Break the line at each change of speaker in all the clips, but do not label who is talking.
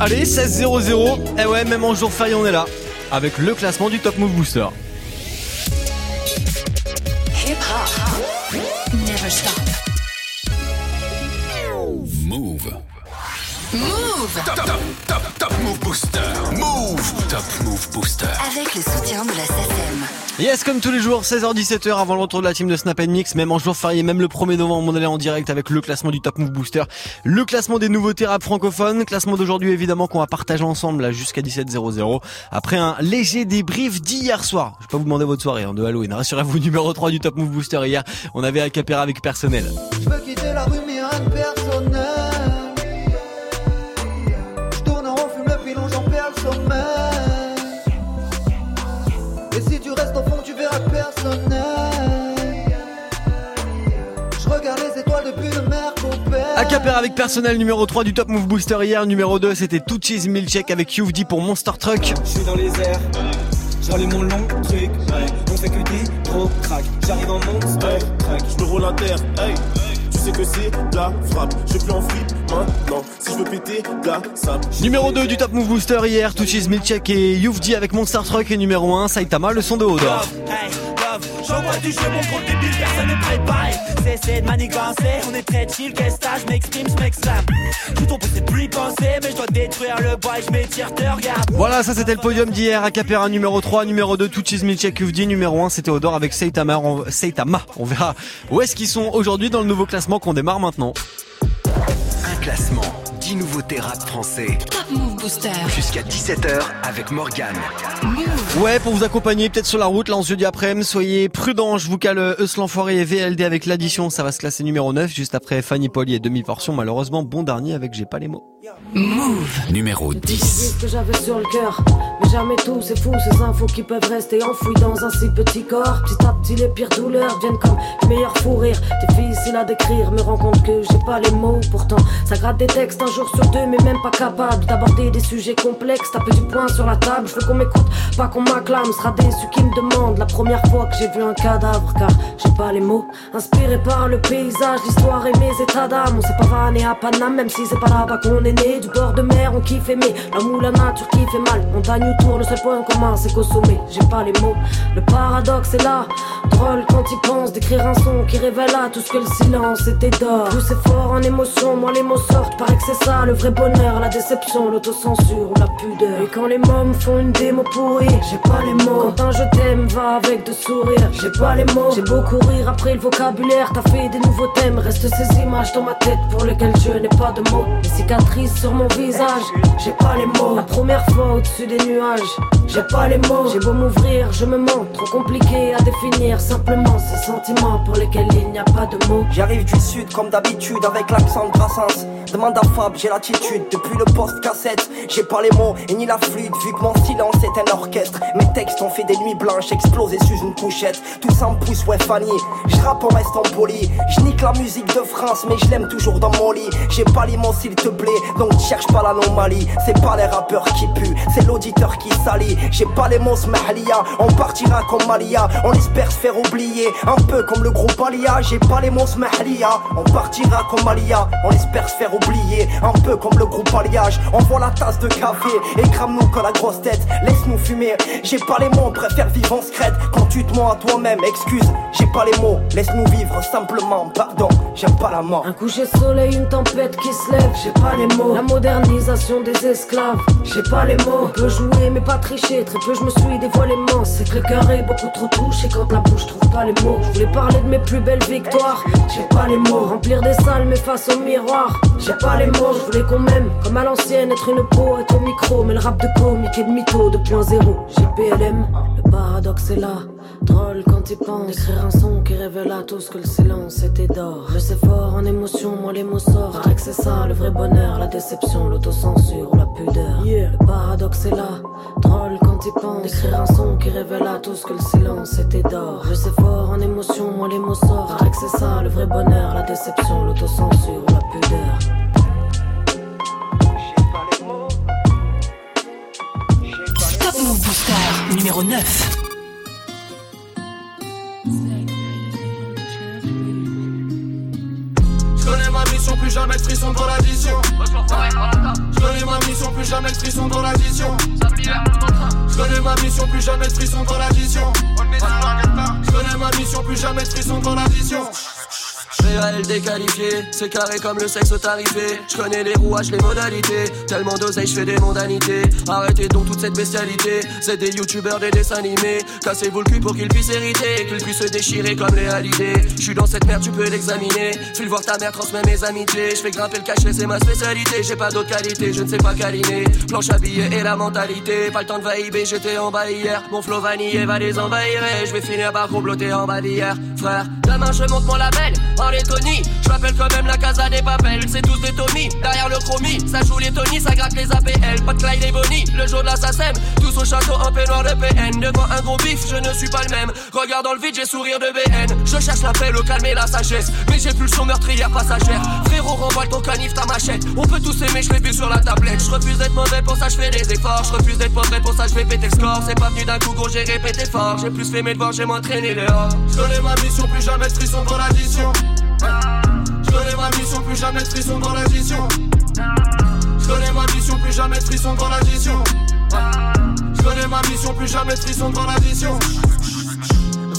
Allez, 16-0-0. Eh ouais, même en jour férié, on est là. Avec le classement du Top Move Booster.
Hip hop.
Move Top, top, top, top Move Booster. Move. Top Move Booster.
avec le soutien de la SACEM.
Yes, comme tous les jours, 16h-17h avant le retour de la team de Snap Mix, même en jour férié, même le 1er novembre, on est en direct avec le classement du Top Move Booster, le classement des nouveautés rap francophones, classement d'aujourd'hui évidemment qu'on va partager ensemble là jusqu'à 17h00 après un léger débrief d'hier soir. Je vais pas vous demander votre soirée hein, de Halloween, rassurez-vous, numéro 3 du Top Move Booster hier, on avait Acapera avec personnel.
Je veux quitter la rue
Acapera avec personnel numéro 3 du Top Move Booster hier, numéro 2 c'était Tout Cheese Milkshake avec Youvdi pour Monster Truck.
Je suis dans les airs, j'allume mon long truc, on fait que des gros crack, j'arrive en monster truck.
Je me roule un terre, hey. Tu sais que c'est la frappe. Je plus en flip maintenant. Si je veux péter, la sable.
Numéro 2 du Top Move Booster hier, Tout Cheese Milkshake et Youvdi avec Monster Truck et numéro 1 Saitama, le son de Odor.
Hey, j'envoie du jeu, mon compte débile, personne n'est préparé. Cessez de manigancer, on est très chill, qu'est-ce que je m'exprime, je m'exclame. Tout ton c'est plus y penser, mais je dois détruire le bois et je m'étire, te regarde.
Voilà, ça c'était le podium d'hier. Acapera numéro 3, numéro 2, Tout Cheese Milkshake Youvdi, numéro 1 c'était Odor avec Saitama. On, Saitama. On verra où est-ce qu'ils sont aujourd'hui dans le nouveau classement qu'on démarre maintenant.
Un classement. 10 nouveautés rap français.
Top Move Booster.
Jusqu'à 17h avec Morgane.
Ouais, pour vous accompagner peut-être sur la route, là en ce jeudi après-midi, soyez prudents, je vous cale Eus l'enfoiré et VLD avec l'addition, ça va se classer numéro 9, juste après Fanny Poli et demi-portion, malheureusement, bon dernier avec J'ai pas les mots.
Move.
Numéro 10.
ce que j'avais sur le cœur. Mais jamais tout, c'est fou, ces infos qui peuvent rester enfouies dans un si petit corps. Petit à petit, les pires douleurs viennent comme les meilleurs fous rires. Difficile à décrire, me rends compte que j'ai pas les mots. Pourtant, ça gratte des textes un jour sur deux, mais même pas capable d'aborder des sujets complexes. Taper du poing sur la table, je veux qu'on m'écoute, pas qu'on m'acclame. Sera déçu qui me demande la première fois que j'ai vu un cadavre, car j'ai pas les mots. Inspiré par le paysage, l'histoire et mes états d'âme. On s'est pas vanné à Paname, même si c'est pas là-bas qu'on est né. Du bord de mer, on kiffe aimer. L'amour, la nature qui fait mal. Montagne ou tour, le seul point commun, c'est qu'au sommet, j'ai pas les mots. Le paradoxe est là. Drôle quand il pense d'écrire un son qui révèle à tout ce que le silence était d'or. Tout c'est fort en émotion, moi les mots sortent. Paraît que c'est ça le vrai bonheur, la déception, l'autocensure ou la pudeur. Et quand les mômes font une démo pourrie, j'ai pas les mots. Quand un je t'aime va avec de sourires, j'ai pas les mots. J'ai beau courir après le vocabulaire, t'as fait des nouveaux thèmes. Restent ces images dans ma tête pour lesquelles je n'ai pas de mots. Les cicatrices sur mon visage, j'ai pas les mots. La première fois au-dessus des nuages, j'ai pas les mots. J'ai beau m'ouvrir, je me mens. Trop compliqué à définir simplement ces sentiments pour lesquels il n'y a pas de mots.
J'arrive du sud comme d'habitude avec l'accent de Brassens. Demande à Fab, j'ai l'attitude depuis le poste cassette. J'ai pas les mots et ni la flûte vu que mon silence est un orchestre. Mes textes ont fait des nuits blanches explosées sous une couchette. Tout ça me pousse, ouais Fanny. Je rappe en restant poli. Je nique la musique de France, mais je l'aime toujours dans mon lit. J'ai pas mots s'il te plaît, donc cherche pas l'anomalie. C'est pas les rappeurs qui puent, c'est l'auditeur qui salit. J'ai pas les mots smahlia, on partira comme Malia. On espère se faire oublier, un peu comme le groupe Alia. J'ai pas les mots smahlia, on partira comme Malia. On espère se faire oublier, un peu comme le groupe Alliage. Envoie la tasse de café et crame-nous que la grosse tête. Laisse-nous fumer, j'ai pas les mots, préfère vivre en secrète. Quand tu te mens à toi-même, excuse, j'ai pas les mots. Laisse-nous vivre simplement, pardon, j'aime pas la mort.
Un coucher de soleil, une tempête qui se lève, j'ai pas les mots. La modernisation des esclaves, j'ai pas les mots. On peut jouer mais pas tricher, très peu je me suis dévoilé immense. C'est que le cœur est beaucoup trop touché quand la bouche trouve pas les mots. Je voulais parler de mes plus belles victoires, j'ai pas les mots. Remplir des salles mais face au miroir, j'ai pas les mots. Je voulais qu'on m'aime comme à l'ancienne, être une peau, être au micro. Mais le rap de comique et de mytho 2.0, j'ai PLM, paradoxe est là. Drôle quand il pense d'écrire un son qui révèle à tous que le silence était d'or. Je sais fort en émotion, moi les mots sortent. Que c'est ça le vrai bonheur, la déception, l'autocensure la pudeur. Le paradoxe est là. Drôle quand il pense d'écrire un son qui révèle à tous que le silence était d'or. Je sais fort en émotion, moi les mots sortent. Que c'est ça le vrai bonheur, la déception, l'autocensure la pudeur.
Numéro 9.
Je connais ma
mission, plus jamais de frisson devant l'addition. Je connais ma mission, plus jamais de frisson dans l'addition. Je connais ma mission, plus jamais de frisson dans l'addition. Je connais ma mission, plus jamais de frisson dans l'addition.
Réel déqualifié, c'est carré comme le sexe tarifé. Je connais les rouages, les modalités. Tellement d'oseille, je fais des mondanités. Arrêtez donc toute cette bestialité. C'est des youtubeurs, des dessins animés. Cassez-vous le cul pour qu'ils puissent hériter. Qu'ils puissent se déchirer comme les halidés. Je suis dans cette merde, tu peux l'examiner. File voir ta mère, transmets mes amitiés. Je fais grimper le cachet, c'est ma spécialité. J'ai pas d'autre qualité, je ne sais pas câliner. Planche habillée et la mentalité. Pas le temps de vaïber, j'étais en bas hier. Mon flow vanillé va les envahir. Je vais finir par comploter en bas d'hier. Frère, je monte mon label. En Lettonie, je m'appelle quand même la casa des papels. C'est tous des Tommy, derrière le chromie. Ça joue les Tony, ça gratte les APL. Pas de Clyde et Bonnie, le jour de l'assassin. Tous au château en peignoir de PN. Devant un gros bif, je ne suis pas le même. Regarde dans le vide, j'ai sourire de BN. Je cherche la paix, le calme et la sagesse. Mais j'ai son meurtrière passagère. Frérot, ton canif, ta machette. On peut tous aimer, je l'ai vu sur la tablette. Je refuse d'être mauvais, pour ça je fais des efforts. Je refuse d'être mauvais, pour ça je vais péter le score. C'est pas venu d'un coup, gros, j'ai répété fort. J'ai plus fait mes devoirs, j'ai m'entraîné dehors.
Je connais ma mission, plus jamais de frisson dans l'addition. Je connais ma mission, plus jamais de frisson dans l'addition. Je connais ma mission, plus jamais frisson dans l'addition. Je connais ma mission, plus jamais frisson dans l'addition.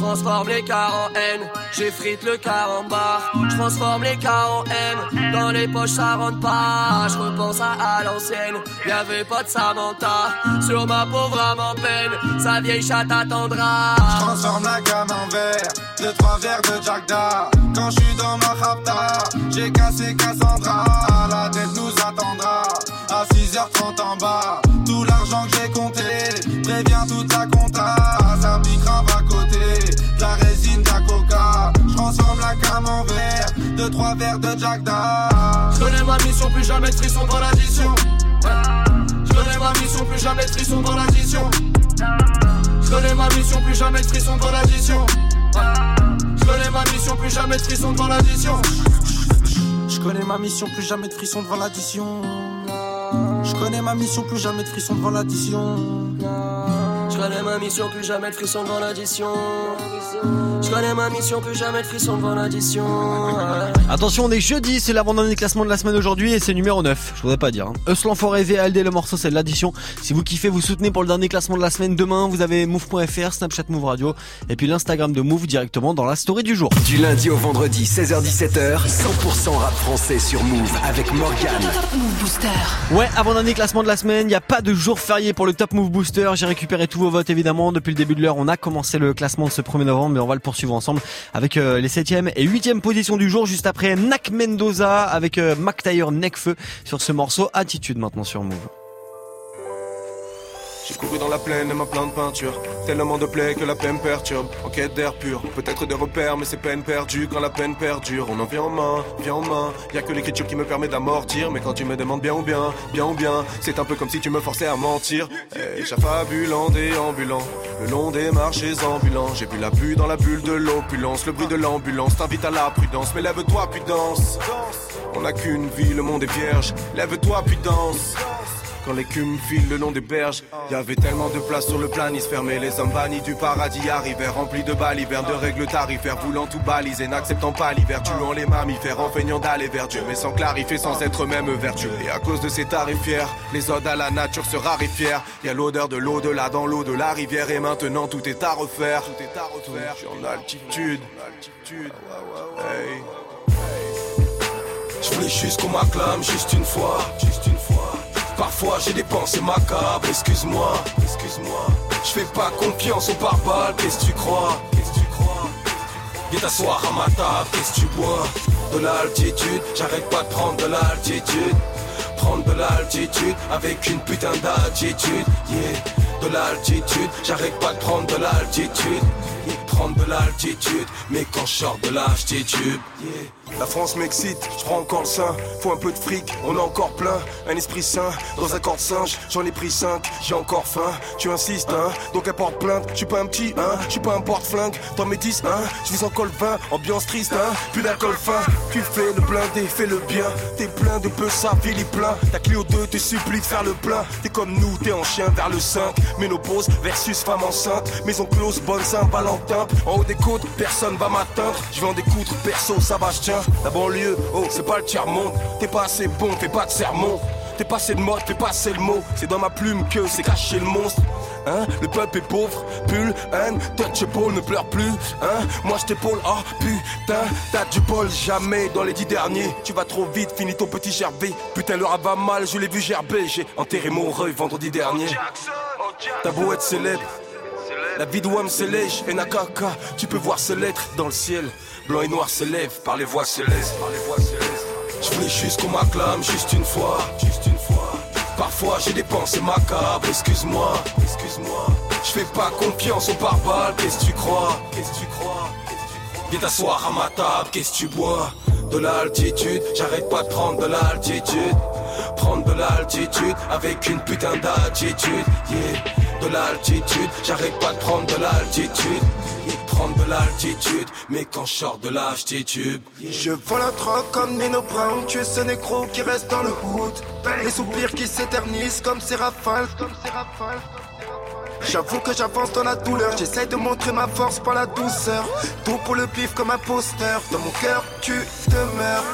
Transforme les cars en haine, j'effrite le car en bar. Je transforme les cars en haine, dans les poches ça rentre pas. Je repense à, l'ancienne, y'avait pas de Samantha. Sur ma pauvre âme peine, sa vieille chatte attendra.
Je transforme la gamme en verre, deux trois verres de Jack Da. Quand je suis dans ma rapta, j'ai cassé Cassandra. La tête nous attendra, à 6h30 en bas. Deux trois verres de Jack Da.
Je connais ma mission, plus jamais de frisson dans l'addition. Je connais ma mission, plus jamais de frisson dans l'addition. Je connais ma mission, plus jamais de frisson dans l'addition. Je connais ma mission, plus jamais devant l'addition.
Je connais ma mission, plus jamais de frisson devant l'addition. Je connais ma mission, plus jamais de frisson devant l'addition.
Je connais ma mission, plus jamais de frisson devant l'addition. Je connais ma mission, plus jamais de frisson devant l'addition. Ouais.
Attention, on est jeudi, c'est l'avant-dernier classement de la semaine aujourd'hui et c'est numéro 9. Je voudrais pas dire. Hein. Euslan Forêt VALD, le morceau c'est de l'addition. Si vous kiffez, vous soutenez pour le dernier classement de la semaine. Demain, vous avez move.fr, Snapchat Move Radio et puis l'Instagram de Move directement dans la story du jour.
Du lundi au vendredi, 16h17h, 100% rap français sur Move avec Morgan.
Top Move Booster.
Ouais, avant-dernier classement de la semaine, il n'y a pas de jour férié pour le Top Move Booster. J'ai récupéré tous vos votes évidemment depuis le début de l'heure. On a commencé le classement de ce 1er novembre, mais on va le poursuivre ensemble avec euh, les 7e et 8e positions du jour. Juste après, Nak Mendoza avec euh, Necfeu sur ce morceau Attitude maintenant sur Move.
J'ai couru dans la plaine et ma de peinture. Tellement de plaies que la peine perturbe. En quête d'air pur, peut-être des repères, mais c'est peine perdue quand la peine perdure. On en vient en main, vient en main. Y a que l'écriture qui me permet d'amortir. Mais quand tu me demandes bien ou bien, bien ou bien, c'est un peu comme si tu me forçais à mentir. Hey, j'affabulant, déambulant, le long des marchés ambulants. J'ai bu la bulle dans la bulle de l'opulence. Le bruit de l'ambulance t'invite à la prudence. Mais lève-toi, puis danse. On n'a qu'une vie, le monde est vierge. Lève-toi, puis danse. Quand l'écume file le long des berges, y avait tellement de place sur le planisphère, les hommes bannis du paradis arrivèrent, remplis de balivernes, de règles tarifaires, voulant tout baliser, n'acceptant pas l'hiver, tuant les mammifères, en feignant d'aller vers Dieu, mais sans clarifier, sans être même vertueux. Et à cause de ces tarifières, les odes à la nature se raréfièrent. Y a l'odeur de l'au-delà dans l'eau de la rivière, et maintenant tout est à refaire. Tout est à refaire. En altitude. Hey. Je juste qu'on m'acclame juste une fois, juste une fois.
Parfois j'ai des pensées macabres, excuse-moi, excuse-moi. Je fais pas confiance aux pare qu'est-ce que tu crois Qu'est-ce que tu crois? Viens t'asseoir à ma table, qu'est-ce que tu bois? De l'altitude, j'arrête pas de prendre de l'altitude. Prendre de l'altitude avec une putain d'attitude Yeah, de l'altitude, j'arrête pas de prendre de l'altitude Prendre de l'altitude, mais quand je sors de l'altitude yeah. La France m'excite, je prends encore le sein. Faut un peu de fric, on a encore plein. Un esprit sain, dans un corps de singe, j'en ai pris cinq, j'ai encore faim. Tu insistes, hein, donc porte plainte. Je pas un petit, hein, je pas un porte-flingue. Dans mes 10, hein, je vis encore le vin, ambiance triste, hein, plus d'alcool fin. Tu fais le blindé, fais le bien. T'es plein de peu, ça, Philippe plein. Ta Clio 2 te supplie de faire le plein. T'es comme nous, t'es en chien vers le 5. Ménopause versus femme enceinte. Maison close, bonne Saint-Valentin. En haut des côtes, personne va m'atteindre. Je vais en découdre, perso, ça va, je. La banlieue, oh, c'est pas le tiers-monde. T'es pas assez bon, fais pas de sermon. T'es passé de mode, fais passer le mot. C'est dans ma plume que c'est caché le monstre. Hein, le peuple est pauvre, pull, haine, touch Paul ne pleure plus, hein, moi je t'épaule, oh putain, t'as du bol, jamais dans les dix derniers, tu vas trop vite, finis ton petit gervé, putain le va mal, je l'ai vu gerber, j'ai enterré mon reuil vendredi dernier, ta beau être célèbre, la vie de Wam s'élège, et Nakaka, tu peux voir ces lettres dans le ciel, blanc et noir s'élève par les voix célestes, par les voix célestes. Je voulais juste qu'on m'acclame, juste une fois, juste une fois. Parfois j'ai des pensées macabres, excuse-moi, excuse-moi. Je fais pas confiance aux pare qu'est-ce que tu crois, qu'est-ce que tu crois? Viens t'asseoir à ma table, qu'est-ce que tu bois? De l'altitude, j'arrête pas de prendre de l'altitude. Prendre de l'altitude avec une putain d'attitude, yeah de l'altitude. J'arrête pas de prendre de l'altitude. Prendre de l'altitude, mais quand je sors de l'altitude.
Je vole la troc comme Nino Brown. Tu es ce nécro qui reste dans le hood. Les soupirs qui s'éternisent comme ces rafales. J'avoue que j'avance dans la douleur, j'essaie de montrer ma force par la douceur. Tout pour le pif comme un. Dans mon cœur, tu demeures.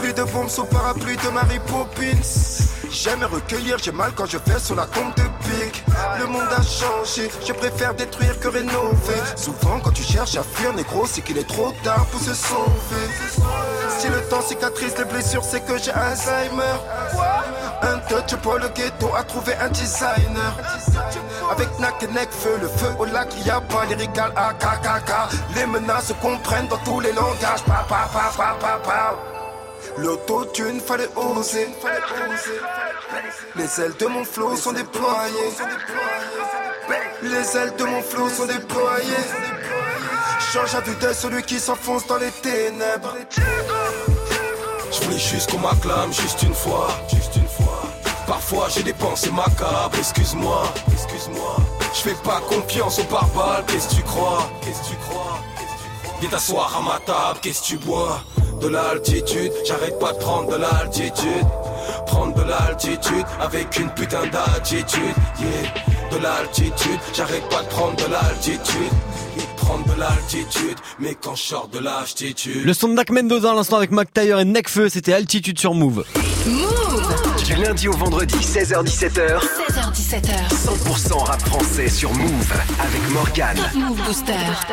Plus de bombes sous parapluie de Mary Poppins. J'aime recueillir, j'ai mal quand je fais sur la tombe de pique. Le monde a changé, je préfère détruire que rénover. Souvent, quand tu cherches à fuir, négro, c'est qu'il est trop tard pour se sauver. Si le temps cicatrise les blessures, c'est que j'ai Alzheimer. Un touch pour le ghetto a trouvé un designer. Avec Nak et feu, le feu au lac, y a pas lyrical AKKK. Les menaces comprennent dans tous les langages. Pa, pa, pa, pa, pa. L'autotune, fallait oser. Les ailes de mon flot sont déployées. Les ailes de mon flot sont déployées. Change à de celui qui s'enfonce dans les ténèbres.
Je voulais juste qu'on m'acclame, juste une fois, juste une fois. Parfois j'ai des pensées macabres, excuse-moi, excuse-moi. Je fais pas confiance aux pare qu'est-ce que tu crois, qu'est-ce que tu crois? Viens t'asseoir à ma table, qu'est-ce que tu bois? De l'altitude, j'arrête pas de prendre de l'altitude. Prendre de l'altitude avec une putain d'attitude. Yeah, de l'altitude, j'arrête pas de prendre de l'altitude. Prendre de l'altitude, mais quand je sors de l'altitude.
Le son de Mac Mendoza à l'instant avec Mac Taylor et Necfeu, c'était Altitude sur Move.
Move
Du lundi au vendredi, 16h17h.
16h17h.
100% rap français sur Move avec Morgan.
Move Booster.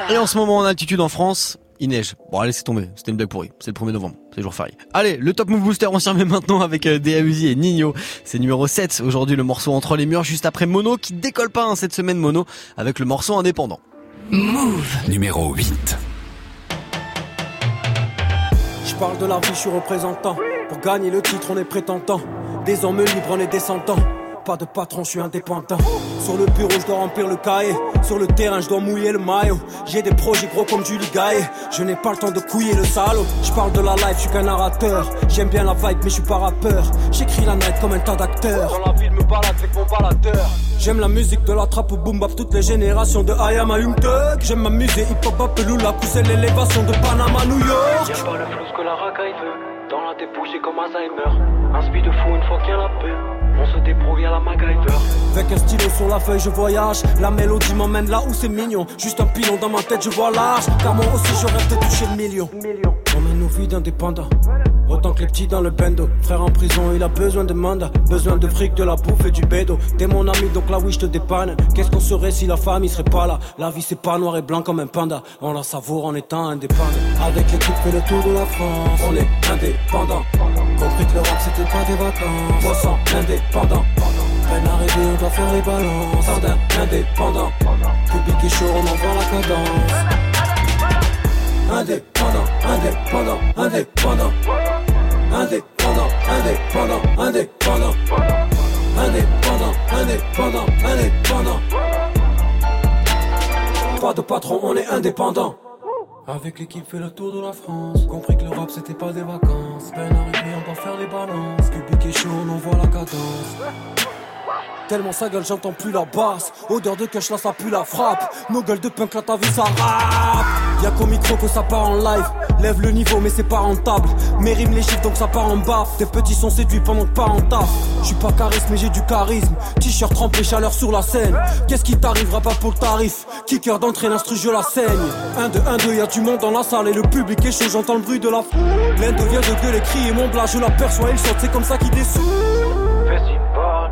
Et en ce moment en altitude en France, il neige. Bon allez c'est tombé, c'était une blague pourrie. C'est le 1er novembre, c'est jour férié. Allez, le Top Move Booster, on s'y remet maintenant avec euh, Uzi et Nino. C'est numéro 7 aujourd'hui le morceau Entre les murs juste après Mono qui décolle pas hein, cette semaine Mono avec le morceau indépendant.
Move.
Numéro 8.
Je parle de la vie, je suis représentant. Pour gagner le titre, on est prétentant. Des hommes libres, on est descendants. Pas de patron, je suis indépendant. Sur le bureau, je dois remplir le cahier. Sur le terrain, je dois mouiller le maillot. J'ai des projets gros comme Julie Gaillet. Je n'ai pas le temps de couiller le salaud. Je parle de la life, je suis qu'un narrateur. J'aime bien la vibe, mais je suis pas rappeur. J'écris la night comme un tas d'acteurs. Dans la ville, me balade avec mon baladeur. J'aime la musique de la trappe au boom bap, toutes les générations de I am a young thug. J'aime m'amuser, hip hop, la pousser l'élévation de Panama, New York.
Y'a pas le flou que la racaille veut. Dans la débouche, comme Alzheimer. Un speed de fou une fois qu'il y a la paix. On se débrouille à la MacGyver.
Avec un stylo sur la feuille, je voyage. La mélodie m'emmène là où c'est mignon. Juste un pilon dans ma tête, je vois l'âge. Car moi aussi, je rêve de toucher le million. Nos vies d'indépendants. Autant que les petits dans le bendo. Frère en prison, il a besoin de mandat. Besoin de fric, de la bouffe et du bédo. T'es mon ami, donc là oui, je te dépanne. Qu'est-ce qu'on serait si la famille serait pas là? La vie, c'est pas noir et blanc comme un panda. On la savoure en étant indépendant. Avec l'équipe, fait le tour de la France. On est indépendant. Compris que le rap c'était pas des vacances. Poisson indépendant. Peine arrêtée, on doit faire les balances. Jardin indépendant. Public est chaud, on envoie la cadence. Indépendant, indépendant, indépendant. Indépendant, indépendant, indépendant. Indépendant, indépendant, indépendant. Pas de patron, on est indépendant. Avec l'équipe fait le tour de la France Compris que le rap c'était pas des vacances Peine arrivée on va faire les balances Public est chaud on envoie la cadence Tellement sa gueule j'entends plus la basse Odeur de cash là ça pue la frappe Nos gueules de punk là t'as vu ça rap Y'a qu'au micro que ça part en live. Lève le niveau mais c'est pas rentable. Mes rimes les chiffres donc ça part en bas. Tes petits sont séduits pendant que pas en taf Je suis pas charisme mais j'ai du charisme. T-shirt trempé chaleur sur la scène. Qu'est-ce qui t'arrivera pas pour le tarif? Kicker d'entrée l'instru je la saigne. 1 2 1 2 y'a du monde dans la salle et le public est chaud. J'entends le bruit de la foule L'un devient de gueuler crier mon blas je l'aperçois il saute c'est comme ça qu'il descend
Festival,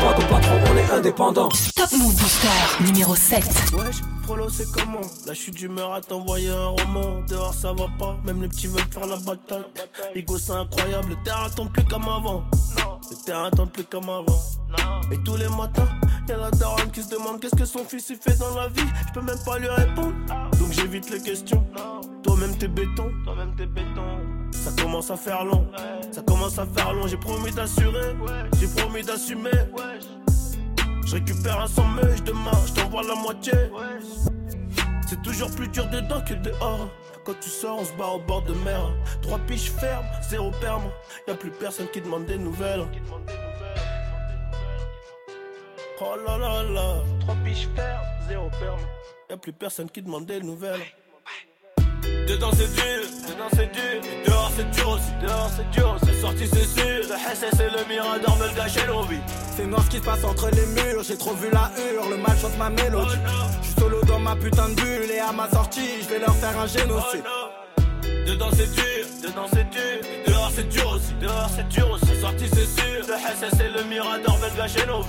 Pas de patron, on est indépendant.
Top Move Booster numéro 7.
Wesh, frollo c'est comment? La chute d'humeur à t'envoyer un roman. Dehors ça va pas, même les petits veulent faire la bataille. Ego c'est incroyable, le terrain tombe plus comme avant. Le terrain tombe plus comme avant. Et tous les matins, y'a la daronne qui se demande Qu'est-ce que son fils il fait dans la vie. Je peux même pas lui répondre. Donc j'évite les questions. Toi-même t'es béton. Toi-même t'es béton Ça commence à faire long Ça commence à faire long J'ai promis d'assurer J'ai promis d'assumer je récupère un sandwich demain, je t'envoie la moitié. C'est toujours plus dur dedans que dehors. Quand tu sors, on se bat au bord de mer. Trois piches fermes, zéro perme. Y'a plus personne qui demande des nouvelles. Oh là là là. Trois piches fermes, zéro perme. Y'a plus personne qui demande des nouvelles. Dedans c'est dur, dedans c'est dur, et dehors c'est dur aussi, dehors c'est dur, c'est sorti c'est sûr, le SS et le Mirador me le gâchaient l'envie.
C'est noir ce qui se passe entre les murs, j'ai trop vu la hurle, le mal chante ma mélodie. Je suis solo dans ma putain de bulle. Et à ma sortie, je vais leur faire un génocide.
Dedans c'est dur, dedans c'est dur, et dehors c'est dur aussi, dehors c'est dur aussi, c'est sorti c'est sûr, le SS et le Mirador me le gâchaient l'envie.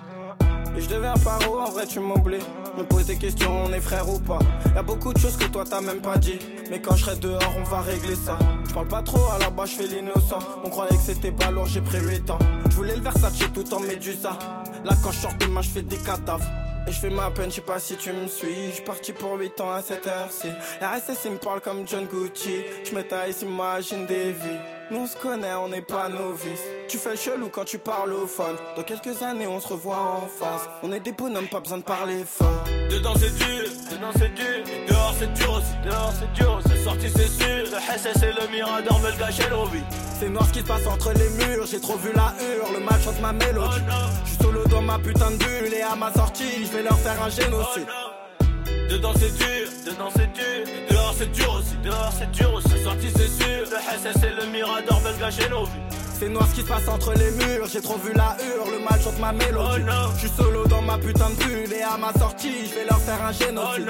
Et je deviens paro, en vrai tu m'oublies. Me pose des questions, on est frère ou pas. Y'a beaucoup de choses que toi t'as même pas dit. Mais quand je serai dehors, on va régler ça. Je parle pas trop, à la bas je fais l'innocent. On croyait que c'était pas lourd, j'ai pris 8 ans. Je voulais le Versace tout en médusa. Là quand je sors de main, je fais des cadavres. Et je fais ma peine, je sais pas si tu me suis. Je suis parti pour 8 ans à cette heure-ci. La RSS il me parle comme John Gucci. Je me taille, s'imagine des vies. Nous on se connaît, on n'est pas novices. Tu fais le chelou quand tu parles au phone. Dans quelques années, on se revoit en face. On est des bonhommes, pas besoin de parler fort.
Dedans c'est dur, dedans c'est dur, et dehors c'est dur aussi, dehors c'est dur, c'est sorti c'est sûr, le SS et le Mirador me le gâchaient l'envie.
C'est noir ce qui se passe entre les murs, j'ai trop vu la hurle, le mal chante ma mélodie. Solo dans ma putain de bulle et à ma sortie, je vais leur faire un génocide.
Dedans c'est dur, dedans c'est dur, et dehors c'est dur aussi, dehors c'est dur aussi, c'est sorti c'est sûr, le SS et le Mirador me le gâchaient l'envie.
C'est noir ce qui se passe entre les murs, j'ai trop vu la hurle, le mal chante ma mélodie. Je suis solo dans ma putain de bulle et à ma sortie, je vais leur faire un génocide.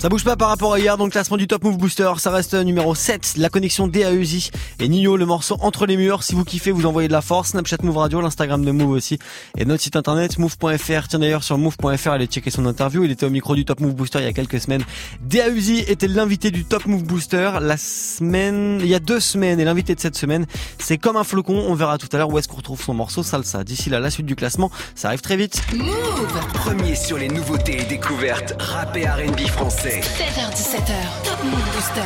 Ça bouge pas par rapport à hier, donc classement du Top Move Booster, ça reste numéro 7, la connexion DAEZ et Nino, le morceau Entre les murs. Si vous kiffez, vous envoyez de la force, Snapchat Move Radio, l'Instagram de Move aussi, et notre site internet move.fr. Tiens d'ailleurs sur move.fr, allez checker son interview, il était au micro du Top Move Booster il y a quelques semaines. DAEZ était l'invité du Top Move Booster la semaine, il y a deux semaines, et l'invité de cette semaine, c'est comme un flocon, on verra tout à l'heure où est-ce qu'on retrouve son morceau Salsa. D'ici là, la suite du classement, ça arrive très vite.
Move Premier sur les nouveautés et découvertes rap et R&B français.
16h17h, Top Move Booster.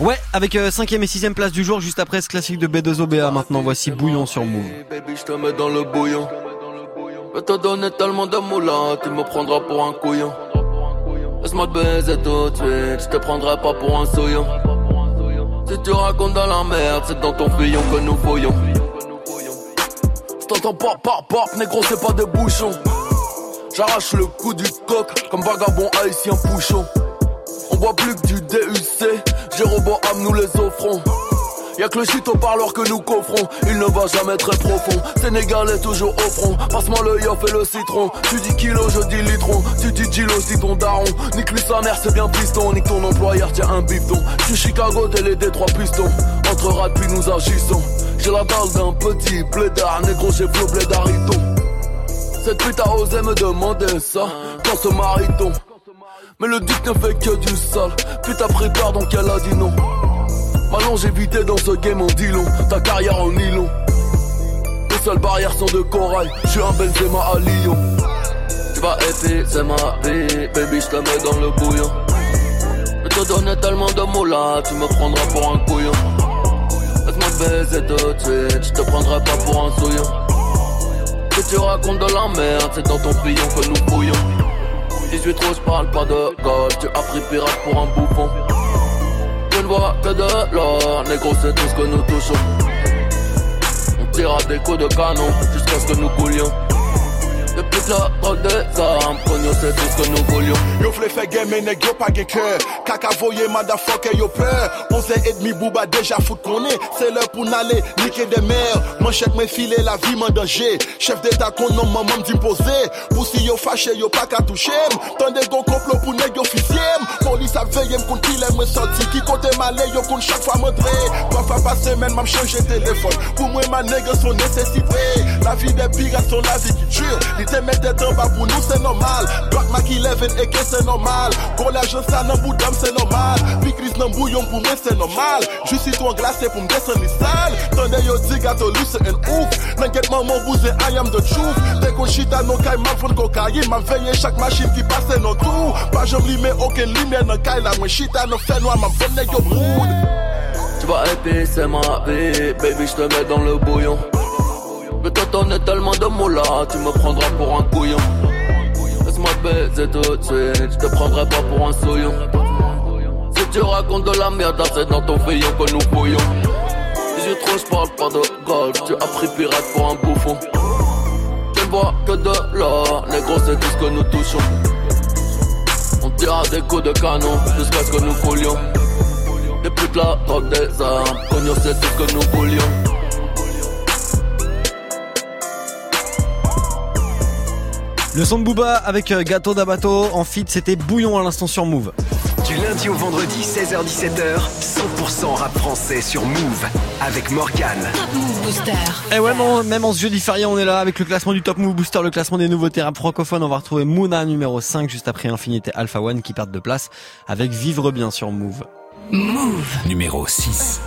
Ouais, avec 5ème et 6ème place du jour, juste après ce classique de B2OBA. Maintenant, voici Bouillon sur Move.
Baby, je te mets dans le bouillon. Je te donner tellement de moulin, tu me prendras pour un couillon. Laisse-moi te baiser tout de suite, je te prendrai pas pour un souillon. Si tu racontes dans la merde, c'est dans ton fillon que nous fouillons. Je t'entends pop, pop, pop, négro, c'est pas des bouchons. J'arrache le coup du coq, comme vagabond haïtien pouchon. On boit plus que du DUC, Jéroboam nous les offrons. Y'a que le shit au parleur que nous coffrons, il ne va jamais très profond. Sénégalais toujours au front, passe-moi le yoff et le citron. Tu dis kilo, je dis litron, tu dis kilo, si ton daron. Nique lui sa mère, c'est bien piston, nique ton employeur, tiens un bifton. Tu Chicago, t'es les trois pistons. Entre rats puis nous agissons. J'ai la dalle d'un petit blédard, négro, j'ai flow blédarito. Cette pute a osé me demander ça, quand se marie-t-on Mais le duc ne fait que du sale, pris peur donc elle a dit non. Ma longévité dans ce game en dit long, ta carrière en nylon. Les seules barrières sont de corail, je suis un Benzema à Lyon. Tu vas épée, c'est ma vie, baby, je te mets dans le bouillon. Je te donner tellement de mots là, tu me prendras pour un couillon. Laisse-moi baiser de suite, je te prendrai pas pour un souillon. Si tu racontes de la merde, c'est dans ton pillon que nous bouillons. 18 trop, je parle pas de golf, tu as pris pirate pour un bouffon. Je ne vois que de l'or, négro, c'est tout ce que nous touchons. On tira des coups de canon jusqu'à ce que nous coulions. Le plus la rol de zam Konyo se tout ke nou volyon
Yo fle fe gen menek yo pa gen kè. Kaka voye madafoke yo pè Onze et demi bouba deja fout konè Se lè pou n'ale nike de mer Man chèk men file la vi man danje Chef de ta konon man man m'impose Pou si yo fache yo pa ka touchem Tande gon koplo pou neg yo fisyem Polis ap veyem kon ki lè mwen soti Ki kote male yo kon chak fwa mwen dre Pan fa pa semen mam chanje telefon Pou mwen man neg yo son nesesite La vi de pirat son la vi ki dure Li te mette en bas pour nous c'est normal. Glock ma qui lève et que c'est normal. Gros l'argent ça nan bout d'âme c'est normal. Puis Chris nan bouillon pour moi c'est normal. J'suis citron glacé pour me descendre les salles Tandis yo gâteau lui c'est un ouf. N'inquiète maman bousé I am the truth. Dès qu'on chita non caille m'a fond cocaïne. M'a veillé chaque machine qui passe nos tours Pas j'aime limé aucun lumière dans caille là. Moi chita non fait noir m'a fait nèg yo mood.
Tu vas épée, c'est ma vie, baby, je te mets dans le bouillon. Te donner tellement de mots là, tu me prendras pour un couillon. Laisse-moi baiser tout de suite, je te prendrai pas pour un souillon. Si tu racontes de la merde, c'est dans ton fillon que nous bouillons. Si je parle pas de golf, tu as pris pirate pour un bouffon. Ne vois que de l'or, négro, c'est tout ce que nous touchons. On tira des coups de canon jusqu'à ce que nous coulions. Depuis que la drogue des armes, cognon, c'est tout ce que nous voulions.
Le son de Booba avec euh, Gâteau d'Abato en feat, c'était Bouillon à l'instant sur Move.
Du lundi au vendredi, 16h17h, 100% rap français sur Move avec Morgan.
Top Move Booster.
Et ouais, non, même en ce jeudi férié, on est là avec le classement du Top Move Booster, le classement des nouveautés rap francophones. On va retrouver Mouna numéro 5 juste après Infinité Alpha One qui perdent de place avec Vivre bien sur Move.
Move.
Numéro 6.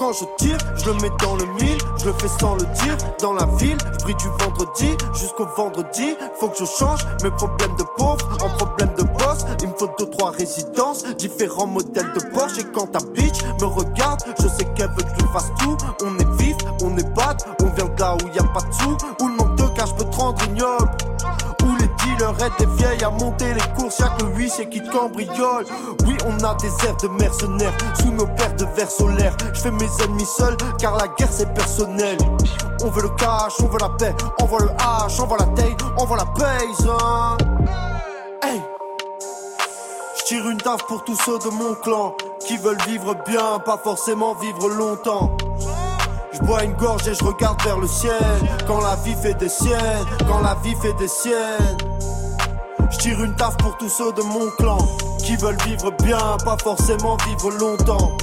Quand je tire, je le mets dans le mille, je le fais sans le dire. Dans la ville, je du vendredi jusqu'au vendredi. Faut que je change mes problèmes de pauvre en problèmes de boss. Il me faut deux, trois résidences, différents modèles de Porsche. Et quand ta bitch me regarde, je sais qu'elle veut que je fasse tout. On est vif, on est bad, on vient de là où y a pas de sous. Où le manque de cash peut te rendre ignoble. Dealers aident des vieilles à monter les courses, y'a que huissier qui te cambriole. Oui, on a des airs de mercenaires sous nos paires de verres solaires. Je fais mes ennemis seuls car la guerre c'est personnel. On veut le cash, on veut la paix, on veut le H, on veut la taille, on veut la hein. Hey! Je tire une taf pour tous ceux de mon clan qui veulent vivre bien, pas forcément vivre longtemps. Je bois une gorge et je regarde vers le ciel. Quand la vie fait des siennes, quand la vie fait des siennes. Je tire une taf pour tous ceux de mon clan qui veulent vivre bien, pas forcément vivre longtemps.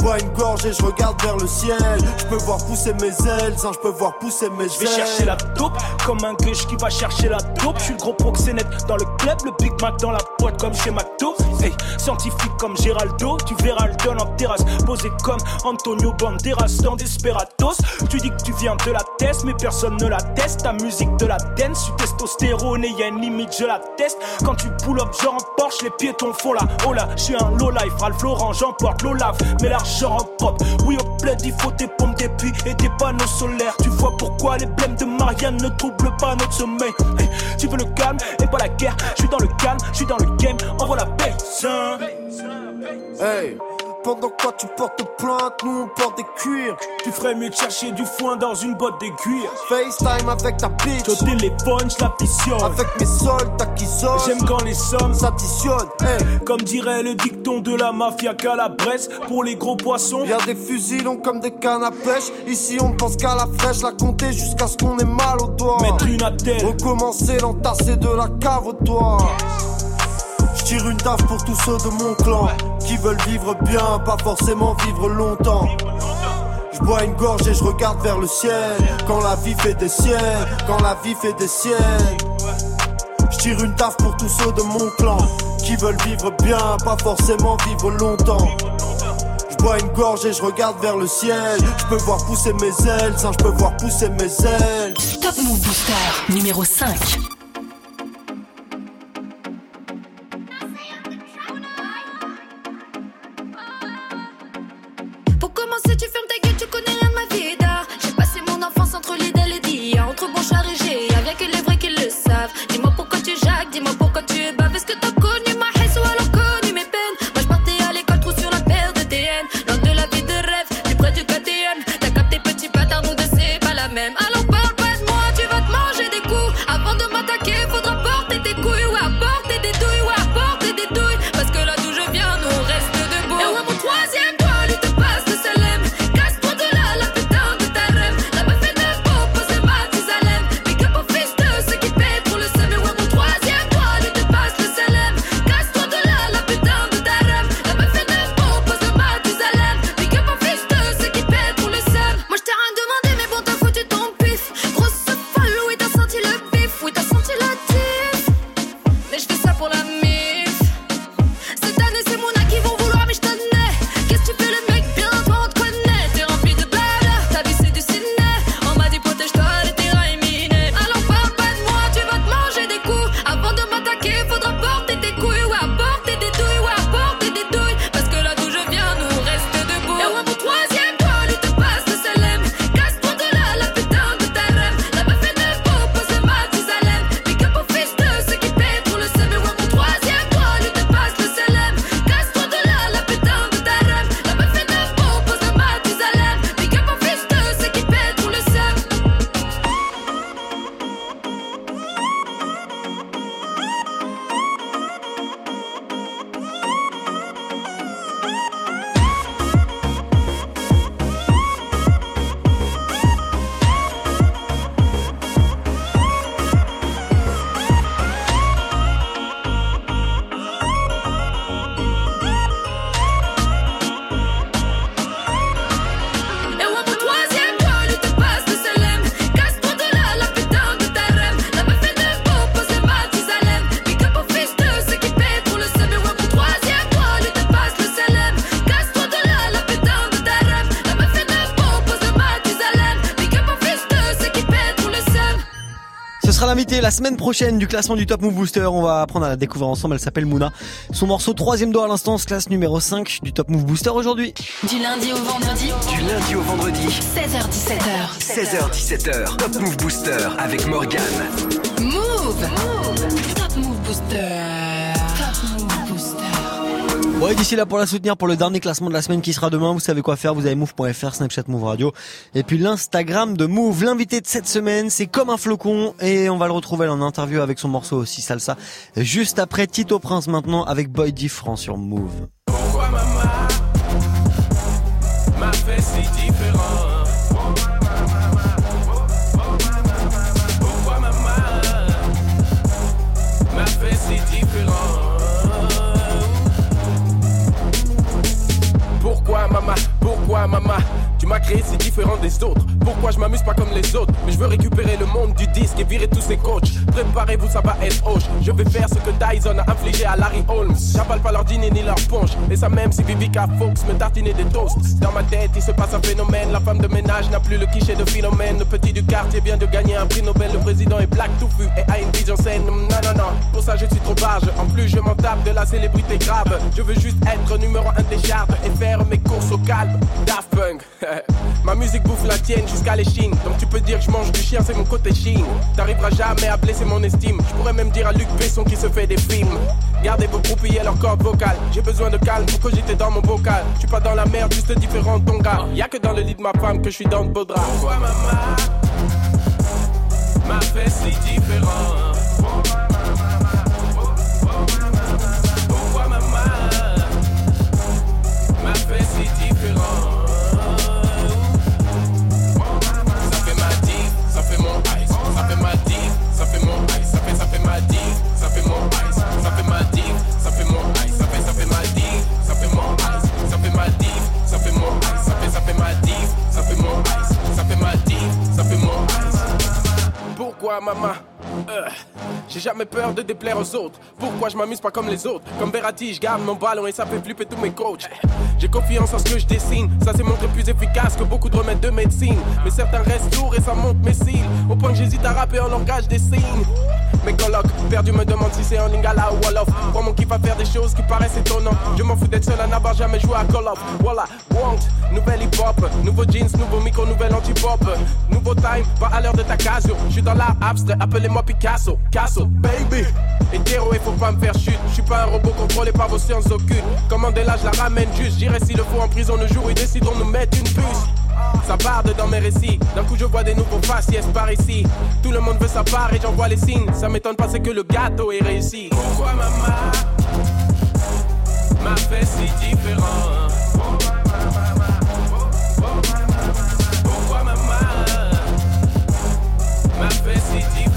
Je bois une gorge et je regarde vers le ciel. Je peux voir pousser mes ailes, je peux voir pousser mes ailes.
Je vais chercher la taupe comme un gueule qui va chercher la taupe. Je suis le gros proxénète dans le club, le Big Mac dans la boîte comme chez McDo. Hey, scientifique comme Géraldo, tu verras le don en terrasse, posé comme Antonio Banderas dans Desperados. Tu dis que tu viens de la test, mais personne ne la teste. Ta musique de la dance, tu testostérone et y a une limite, je la teste. Quand tu pull up, genre en Porsche, les piétons font la oh là, je suis un low life, Ralph Lauren, j'emporte lave, mais l'argent en propre. Oui, au plaid, il faut des pompes, des puits et des panneaux solaires. Tu vois pourquoi les blèmes de Marianne ne troublent pas notre sommeil. Tu veux le calme et pas la guerre. Je suis dans le calme, je suis dans le game, envoie la paix.
Hey, pendant que toi tu portes plainte, nous on porte des cuirs.
Tu ferais mieux de chercher du foin dans une botte de cuir.
FaceTime avec ta bitch.
Au téléphone, je la pissionne.
Avec mes soldats qui sonnent.
J'aime quand les sommes
s'additionnent. Hey.
Comme dirait le dicton de la mafia qu'à la Bresse, pour les gros poissons.
Y'a des fusils longs comme des cannes à pêche. Ici on pense qu'à la fraîche, la compter jusqu'à ce qu'on ait mal au doigt.
Mettre une attelle.
Recommencer l'entasser de la cave au toit. Tire une taf pour tous ceux de mon clan qui veulent vivre bien, pas forcément vivre longtemps. Je bois une gorge et je regarde vers le ciel. Quand la vie fait des siennes, quand la vie fait des siennes. Je tire une taf pour tous ceux de mon clan qui veulent vivre bien, pas forcément vivre longtemps. Je bois une gorge et je regarde vers le ciel. Je peux voir pousser mes ailes, ça je peux voir pousser mes ailes.
Top Move Booster numéro 5.
La
semaine prochaine du classement du Top Move Booster. On va apprendre à la découvrir ensemble. Elle s'appelle Mouna. Son morceau troisième doigt à l'instant se classe numéro 5 du Top Move Booster aujourd'hui.
Du lundi au vendredi,
Du lundi au vendredi,
16h17h.
16h17h, Top Move Booster avec Morgane.
Move. Top Move Booster.
Ouais, d'ici là pour la soutenir pour le dernier classement de la semaine qui sera demain, vous savez quoi faire, vous avez move.fr, Snapchat Move Radio et puis l'Instagram de Move. L'invité de cette semaine, c'est comme un flocon et on va le retrouver en interview avec son morceau aussi salsa juste après Tito Prince maintenant avec Boy Different sur Move.
My I'm a m'a créé si différent des autres. Pourquoi je m'amuse pas comme les autres?
Mais je veux récupérer le monde du disque et virer tous ces coachs. Préparez-vous, ça va être hoche. Je vais faire ce que Dyson a infligé à Larry Holmes. J'avale pas leur dîner ni leur punch. Et ça même si Vivica Fox me tartinait des toasts. Dans ma tête, il se passe un phénomène. La femme de ménage n'a plus le cliché de Philomène. Le petit du quartier vient de gagner un prix Nobel. Le président est black, tout vu et a une vision saine. Mm, non, non, non, pour ça je suis trop barge. En plus, je m'en tape de la célébrité grave. Je veux juste être numéro un des charts et faire mes courses au calme. Daft Punk. Ma musique bouffe la tienne jusqu'à l'échine. Donc tu peux dire que je mange du chien, c'est mon côté chine. T'arriveras jamais à blesser mon estime. Je pourrais même dire à Luc Besson qui se fait des films. Gardez vos groupes et leurs cordes vocales. J'ai besoin de calme pour que j'étais dans mon vocal. Je suis pas dans la merde, juste différent de ton gars. Y'a que dans le lit de ma femme que je suis dans le beau drap. Pourquoi maman m'a fait si différent? Pourquoi maman? Euh, J'ai jamais peur de déplaire aux autres. Pourquoi je m'amuse pas comme les autres? Comme Verratti, je garde mon ballon et ça fait flipper tous mes coachs. J'ai confiance en ce que je dessine. Ça s'est montré plus efficace que beaucoup de remèdes de médecine. Mais certains restent lourds et ça monte mes cils. Au point que j'hésite à rapper en langage des signes. Mes colocs perdus me demandent si c'est en lingala ou Wolof. Prends mon kiff à faire des choses qui paraissent étonnantes. Je m'en fous d'être seul à n'avoir jamais joué à Call of. Voilà, want, nouvelle hip hop. Nouveau jeans, nouveau micro, nouvelle anti-pop. Nouveau time, pas à l'heure de ta casio. Je suis dans l'art abstrait, appelez-moi Picasso. Casso, baby. Hétéro, il faut pas me faire chute. Je suis pas un robot contrôlé par vos sciences occultes. Commandez-la, je la ramène juste. J'irai s'il le faut en prison le jour où ils décideront de nous mettre une puce. Ça barde dans mes récits. D'un coup, je vois des nouveaux faciès par ici. Tout le monde veut sa part et j'en vois les signes. Ça m'étonne pas, c'est que le gâteau est réussi. Pourquoi maman m'a fait si différent? Pourquoi maman m'a fait si différent?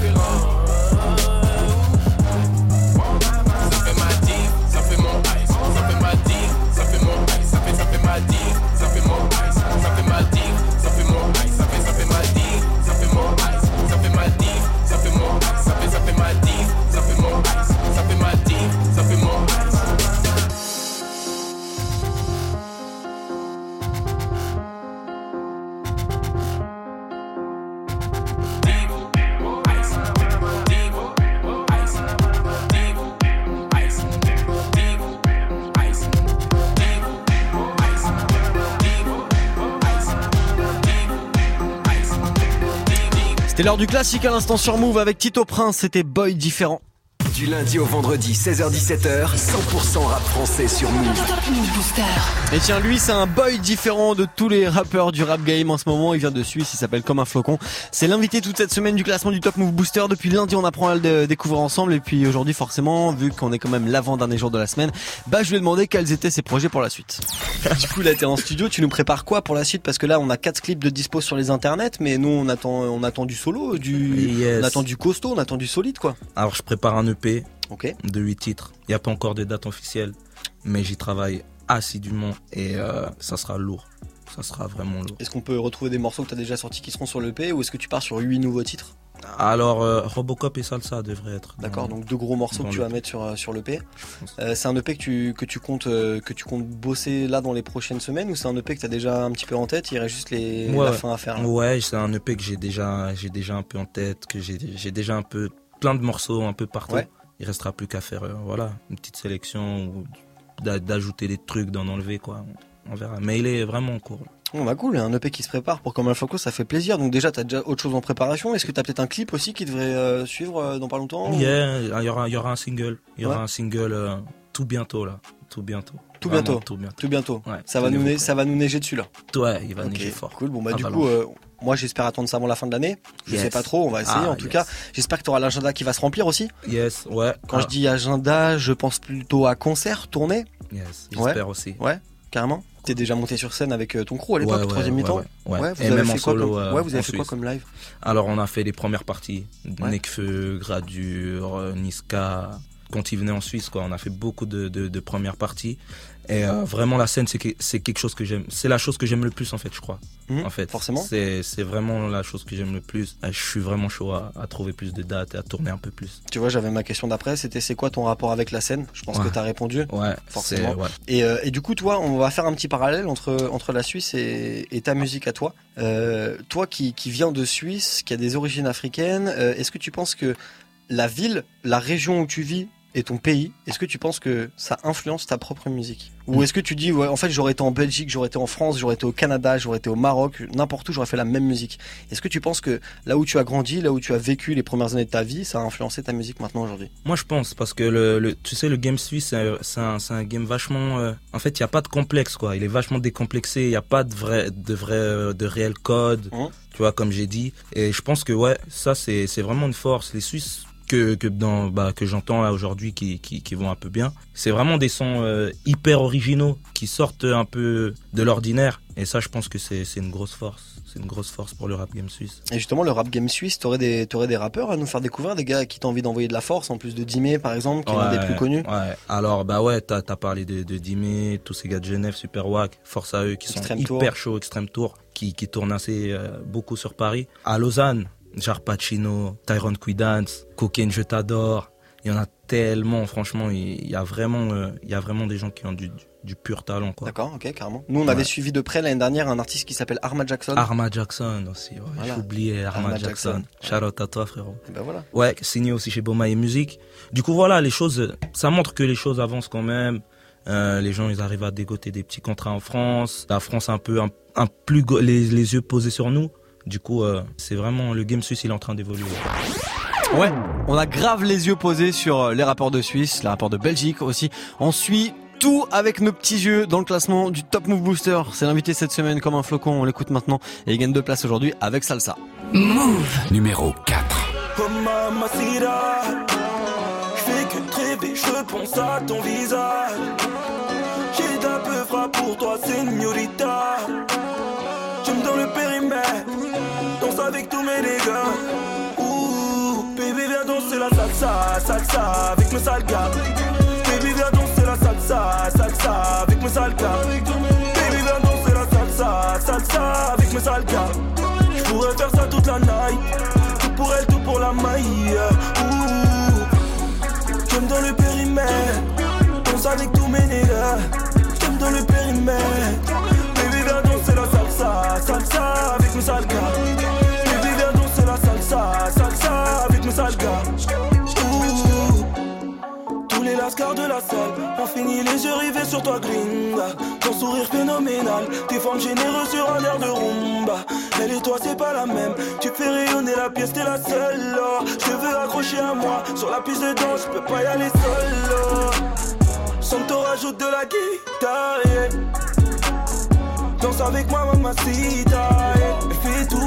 C'était l'heure du classique à l'instant sur Move avec Tito Prince, c'était Boy différent.
Du lundi au vendredi, 16h17h, 100% rap français sur Move.
Et tiens, lui, c'est un boy différent de tous les rappeurs du rap game en ce moment. Il vient de Suisse, il s'appelle Comme un flocon. C'est l'invité toute cette semaine du classement du Top Move Booster. Depuis lundi, on apprend à le dé- découvrir ensemble. Et puis aujourd'hui, forcément, vu qu'on est quand même l'avant-dernier jour de la semaine, bah, je lui ai demandé quels étaient ses projets pour la suite. du coup, là, t'es en studio. Tu nous prépares quoi pour la suite? Parce que là, on a quatre clips de dispo sur les internets, mais nous, on attend, on attend du solo, du,
Yes.
on attend du costaud, on attend du solide, quoi.
Alors, je prépare un EP De 8 titres. Il n'y a pas encore de date officielle, mais j'y travaille assidûment et euh, ça sera lourd. Ça sera vraiment lourd.
Est-ce qu'on peut retrouver des morceaux que t'as déjà sortis qui seront sur l'EP ou est-ce que tu pars sur huit nouveaux titres?
Alors, euh, Robocop et Salsa devraient être.
D'accord, donc deux gros morceaux que tu vas mettre sur, euh, sur l'EP. Euh, c'est un EP que tu, que tu comptes euh, que tu comptes bosser là dans les prochaines semaines ou c'est un EP que tu as déjà un petit peu en tête, il reste juste les,
Ouais,
la fin à faire là?
Ouais, c'est un EP que j'ai déjà, j'ai déjà un peu en tête, que j'ai déjà un peu plein de morceaux un peu partout.
Ouais.
Il restera plus qu'à faire, euh, voilà, une petite sélection ou d'a- d'ajouter des trucs, d'en enlever quoi. On verra. Mais il est vraiment en cours.
Bon bah cool, un EP qui se prépare pour Comme un Floco, ça fait plaisir. Donc déjà, tu as déjà autre chose en préparation. Est-ce que tu as peut-être un clip aussi qui devrait euh, suivre euh, dans pas longtemps
Yeah, il y aura, il y aura un single. Il y aura
Ouais.
un single euh, tout bientôt là. Tout bientôt.
Tout
Vraiment,
bientôt.
Tout bientôt.
Tout bientôt.
Ouais,
ça, va nous ça va nous neiger dessus là.
Ouais, il va neiger fort.
Cool, bon bah
Ah,
du
bah,
coup, moi j'espère attendre ça avant la fin de l'année. Je
Yes.
sais pas trop, on va essayer
Ah,
en tout
yes.
cas. J'espère que tu auras l'agenda qui va se remplir aussi.
Yes, ouais.
Quand
Ah,
je dis agenda, je pense plutôt à concert, tournée.
Yes,
Ouais.
j'espère aussi.
Ouais, carrément. T'es déjà monté sur scène avec euh, ton crew à l'époque,
Ouais, ouais,
troisième
ouais,
mi-temps.
ouais, ouais.
vous
Et
avez
même
fait
en
quoi comme...
euh,
Ouais, vous avez
en
fait quoi comme live?
Alors on a fait les premières parties.
Ouais.
Nekfeu, Gradure, Niska, quand il venait en Suisse. Quoi. On a fait beaucoup de, de, de premières parties. Et euh, vraiment, la scène, c'est que- c'est quelque chose que j'aime. C'est la chose que j'aime le plus, en fait, je crois.
Mhm,
en fait,
forcément.
C'est vraiment la chose que j'aime le plus. Je suis vraiment chaud à, à trouver plus de dates et à tourner un peu plus.
Tu vois, j'avais ma question d'après, c'était c'est quoi ton rapport avec la scène? Je pense
Ouais.
que tu as répondu.
Ouais,
forcément.
ouais.
Et, euh, et du coup, toi, on va faire un petit parallèle entre, entre la Suisse et, et ta musique à toi. Euh, toi qui, qui viens de Suisse, qui a des origines africaines, est-ce que tu penses que la ville, la région où tu vis et ton pays, est-ce que tu penses que ça influence ta propre musique? Ou
Mm.
est-ce que tu dis, ouais, en fait, j'aurais été en Belgique, j'aurais été en France, j'aurais été au Canada, j'aurais été au Maroc, n'importe où, j'aurais fait la même musique? Est-ce que tu penses que là où tu as grandi, là où tu as vécu les premières années de ta vie, ça a influencé ta musique maintenant aujourd'hui?
Moi, je pense, parce que le, le- tu sais, le game suisse, c'est un- game vachement. euh, en fait, il n'y a pas de complexe, quoi. Il est vachement décomplexé. Il n'y a pas de vrai, de vrai, euh, de réel code. Tu vois, comme j'ai dit. Et je pense que, ouais, ça, c'est vraiment une force. Les Suisses que, que, dans, bah, que j'entends là aujourd'hui qui, qui, qui vont un peu bien, c'est vraiment des sons euh, hyper originaux qui sortent un peu de l'ordinaire. Et ça, je pense que c'est une grosse force. C'est une grosse force pour le rap game suisse.
Et justement, le rap game suisse, t'aurais des, t'aurais des rappeurs à nous faire découvrir, des gars qui t'as envie d'envoyer de la force, en plus de Dimé par exemple, qui est l'un des plus connus.
Ouais. Alors, bah ouais, t'as as parlé de, de Dimé, tous ces gars de Genève, Super Wack, force à eux, qui sont
Extreme
hyper chauds, Extreme Tour, qui, qui tournent assez euh, beaucoup sur Paris. À Lausanne, Jar Pacino, Tyrone Quidance, Cocaine, je t'adore. Il y en a tellement, franchement, il y, a vraiment, euh, il y a vraiment des gens qui ont du, du, du pur talent.
D'accord, ok, carrément. Nous, on avait
Ouais.
suivi de près l'année dernière un artiste qui s'appelle Arma Jackson.
Arma Jackson aussi, ouais.
Voilà.
J'ai oublié Arma,
Arma
Jackson.
Jackson.
Shout out à toi, frérot.
Ben voilà.
Ouais, signé aussi chez Bomaye Music. Du coup, voilà, les choses, ça montre que les choses avancent quand même. Euh, les gens, ils arrivent à dégoter des petits contrats en France. La France, un peu, un, un plus, les yeux posés sur nous. Du coup, euh, c'est vraiment, le game suisse, il est en train d'évoluer.
Ouais, on a grave les yeux posés sur euh, les rappeurs de Suisse, les rappeurs de Belgique aussi. On suit tout avec nos petits yeux dans le classement du Top Move Booster. C'est l'invité cette semaine comme un flocon, on l'écoute maintenant et il gagne deux places aujourd'hui avec Salsa.
Move.
Numéro 4.
Oh mamacita Je fais que te rêver, je pense à ton visage J'ai d'un peu frappe pour toi, señorita avec tous mes dégâts. Ouh, baby viens danser la salsa, salsa avec mes sales gars Baby viens danser la salsa, salsa avec mes sales gars Baby viens danser la salsa, salsa avec mes sales gars Je pourrais faire ça toute la night. Tout pour elle, tout pour la maille. Ouh, J'aime dans le périmètre. Danse avec tous mes nègres J'aime dans le périmètre. Baby viens danser la salsa, salsa avec mes sales gars tous les lascars de la salle ont fini les yeux rivés sur toi, gringa. Ton sourire phénoménal, tes formes généreuses sur un air de rumba. Elle et toi, c'est pas la même. Tu fais rayonner la pièce, t'es la seule. oh. Je te veux accrocher à moi. Sur la piste de danse, je peux pas y aller solo. Santo rajoute de la guitare. Danse avec moi, mamacita. yeah. Fait tout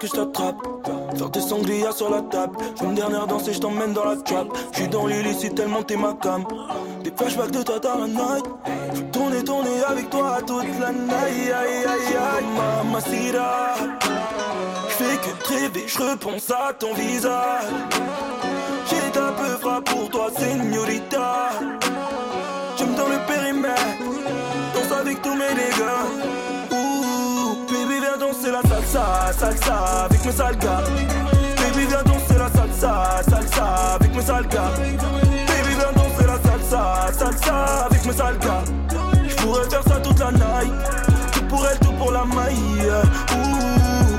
que je t'attrape. Faire des sangria sur la table. Je une dernière danse et je t'emmène dans la trap. Je suis dans l'illicite tellement t'es ma cam. Des flashbacks de toi dans la night. Je tourner, avec toi toute la night. Aïe, aïe, aïe. Mamacita. Je fais que rêver, je à ton visage. J'ai un peu pour toi, señorita. J'aime dans le périmètre. Danse avec tous mes dégâts. Viens danser la salsa, salsa avec mes sales gars. Baby, viens danser la salsa, salsa avec mes sales gars. Baby, viens danser la salsa, salsa avec mes sales gars. Je pourrais faire ça toute la night. Tout pour elle, tout pour la maille. Ouh,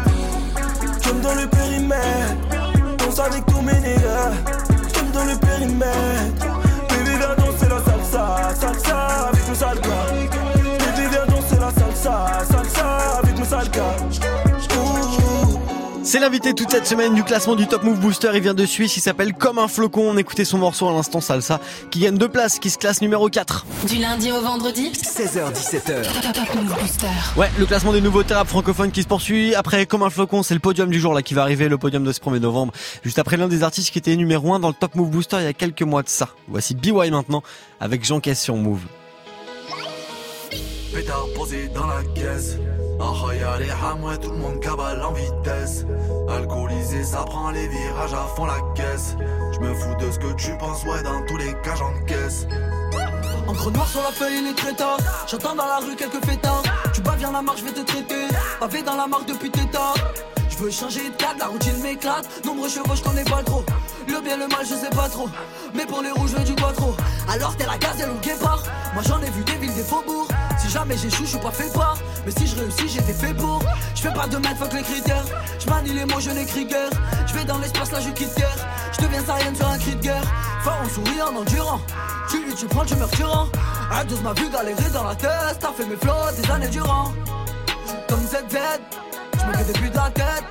j'aime dans le périmètre. Danse avec tous mes nègres. J'aime dans le périmètre. Baby, viens danser la salsa, salsa avec mes sales gars.
C'est l'invité toute cette semaine du classement du Top Move Booster. Il vient de Suisse, il s'appelle Comme un flocon. On écoutait son morceau à l'instant Salsa, qui gagne deux places, qui se classe numéro 4.
Du lundi au vendredi?
16h17h.
Top Move Booster.
Ouais, le classement des nouveaux rap francophones qui se poursuit. Après, Comme un flocon, c'est le podium du jour là qui va arriver, le podium de ce 1er novembre. Juste après l'un des artistes qui était numéro 1 dans le Top Move Booster il y a quelques mois de ça. Voici BY maintenant, avec Jean Caisse sur Move.
Pétard posé dans la caisse. Y'a les hamouets, tout le monde cabale en vitesse. Alcoolisé, ça prend les virages à fond la caisse. Je me fous de ce que tu penses, ouais, dans tous les cas j'encaisse.
Encre noir sur la feuille, très tard. J'entends dans la rue quelques fêtards. Tu bats, viens la marche, je vais te traiter. Pavé dans la marque depuis tes tard. Je veux changer de cadre, la routine m'éclate. Nombreux chevaux, je connais pas trop. Le bien, le mal, je sais pas trop. Mais pour les rouges, je veux du quattro. Alors t'es la gazelle ou le guépard. Moi j'en ai vu des villes, des faubourgs. Si jamais j'échoue, je suis pas fait part. Mais si je réussis, j'étais fait pour. Je fais pas de mètres, fuck les critères. Je manie les mots, je n'écris guère. Je vais dans l'espace, là je quitte terre. Je deviens Saiyan sur un cri de guerre. Fort en souriant, en endurant. Tu lui, tu prends, tu meurs tuant. A12 m'a vu galérer dans la tête. T'as fait mes flots des années durant. Comme je fais depuis de la tête.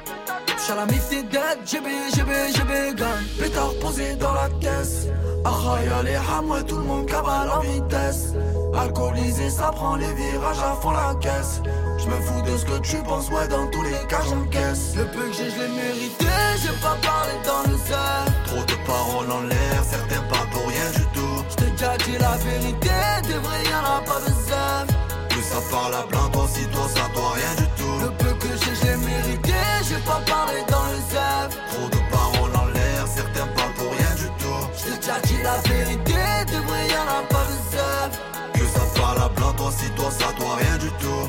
J'suis à la t'es dead, GB, GB, GB, gun.
Pétard posé dans la caisse. Ah, y'a les hamouets, tout le monde cabale en vitesse. Alcoolisé, ça prend les virages à fond la caisse. Je me fous de ce que tu penses, ouais, dans tous les cas j'encaisse.
Le peu que j'ai, je l'ai mérité. J'ai pas parlé dans le cerf.
Trop de paroles en l'air, certains pas pour rien du tout.
J't'ai déjà dit la vérité, des vrais y'en a pas besoin.
Plus ça parle à plein, toi si toi ça doit rien du tout.
J'ai, mérité. J'ai pas parlé dans le cerf.
Trop de paroles en l'air, certains pas pour rien du tout.
J't'ai déjà dit la vérité, des vrais y'en a pas besoin.
Que ça parle à plein, toi si toi ça doit rien du tout.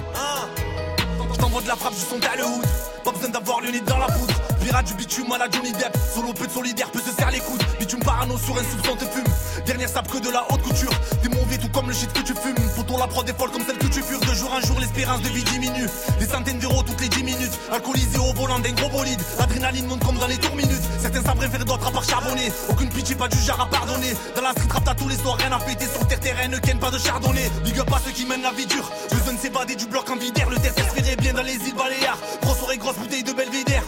Je t'envoie de la frappe, je son le. Pas besoin d'avoir nez dans la poudre. Du bitume à la Johnny Depp. Solo peu de solidaire peut se serre les coudes. Bitume parano sur un soupçon te fume. Dernière sape que de la haute couture. T'es mauvais tout comme le shit que tu fumes. Pourtant la prod est folle comme celle que tu fures. De jour en jour, l'espérance de vie diminue. Des centaines d'euros toutes les 10 minutes. Alcoolisé au volant d'un gros bolide. L'adrénaline monte comme dans les tours minutes. Certains savent préférer d'autres à part charbonner. Aucune pitié, pas du genre à pardonner. Dans la street rap, t'as tous les soirs, rien à péter. Sur terre, terrain, ne ken pas de chardonnay. Big up à ceux qui mènent la vie dure. Besoin de s'évader du bloc en vidère. Le test espérait bien dans les îles Baléares. Grosse oreille, grosse bouteille de Belvédère.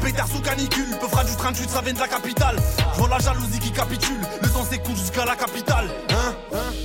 Pétard sous canicule, peu fera du 38, ça vient de la capitale. Je la jalousie qui capitule, le sang s'écoule jusqu'à la capitale. Hein,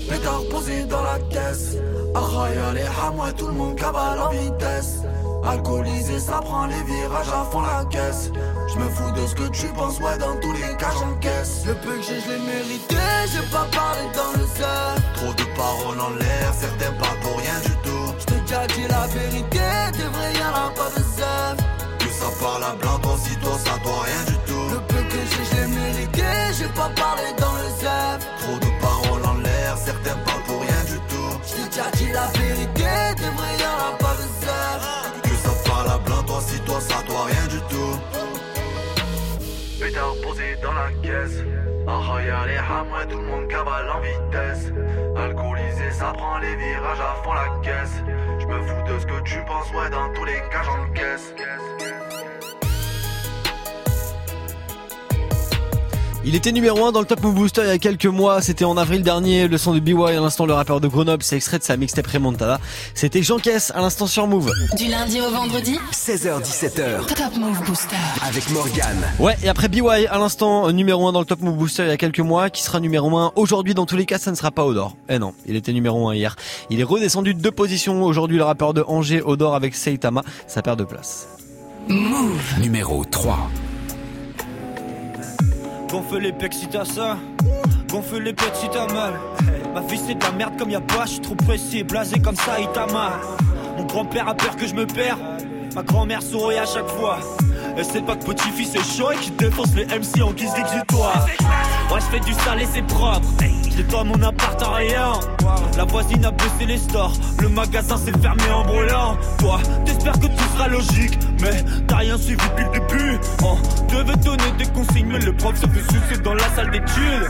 Pétard posé dans la caisse. Ah, y'a les hamouets, tout le monde cabale en vitesse. Alcoolisé, ça prend les virages à fond la caisse. Je me fous de ce que tu penses, ouais, dans tous les cas j'encaisse.
Le peu que j'ai, je l'ai mérité. J'ai pas parlé dans le cerf.
Trop de paroles en l'air, certains pas pour rien du tout.
J't'ai déjà dit la vérité, des vrais y'en a pas besoin.
Que ça parle à blanc, toi si toi ça doit rien du tout.
Le peu que j'ai, je l'ai mérité. J'ai pas parlé dans le cerf.
Trop de paroles en l'air, certains pas pour rien du tout.
J't'ai déjà dit la vérité, des vrais y'en a pas besoin.
Que ça parle à blanc, toi si toi ça doit rien du tout. Pétard posé dans la caisse. Ah, y'a les hamouets, tout le monde cabale en vitesse. Alcoolisé, ça prend les virages à fond la caisse. Je me fous de ce que tu penses, ouais, dans tous les cas j'encaisse.
Il était numéro 1 dans le Top Move Booster il y a quelques mois, c'était en avril dernier, le son de BY à l'instant le rappeur de Grenoble, c'est extrait de sa mixtape Remontada. C'était Jean Caisse à l'instant sur Move.
Du lundi au vendredi
16h17h.
Top Move Booster.
Avec Morgane.
Ouais, et après BY à l'instant numéro 1 dans le Top Move Booster il y a quelques mois, qui sera numéro 1 aujourd'hui dans tous les cas, ça ne sera pas Odor. Eh non, il était numéro 1 hier. Il est redescendu de deux positions aujourd'hui le rappeur de Angers Odor avec Seitama, ça perd de place.
Move.
Numéro 3.
Gonfle les pecs si t'as ça. Gonfle les pecs si t'as mal. Ma vie c'est de la merde comme y'a pas, je suis trop pressé, blasé comme ça, il t'a mal. Mon grand-père a peur que je me perds. Ma grand-mère sourit à chaque fois. Et c'est pas que petit-fils est chaud qui défonce les MC en guise d'exutoire. Moi je fais du sale et c'est propre. Je nettoie mon appart en rien. La voisine a baissé les stores. Le magasin s'est fermé en brûlant. Toi, t'espères que tout sera logique. Mais t'as rien suivi depuis le début. On devait donner des consignes, mais le prof se fait sucer dans la salle d'études.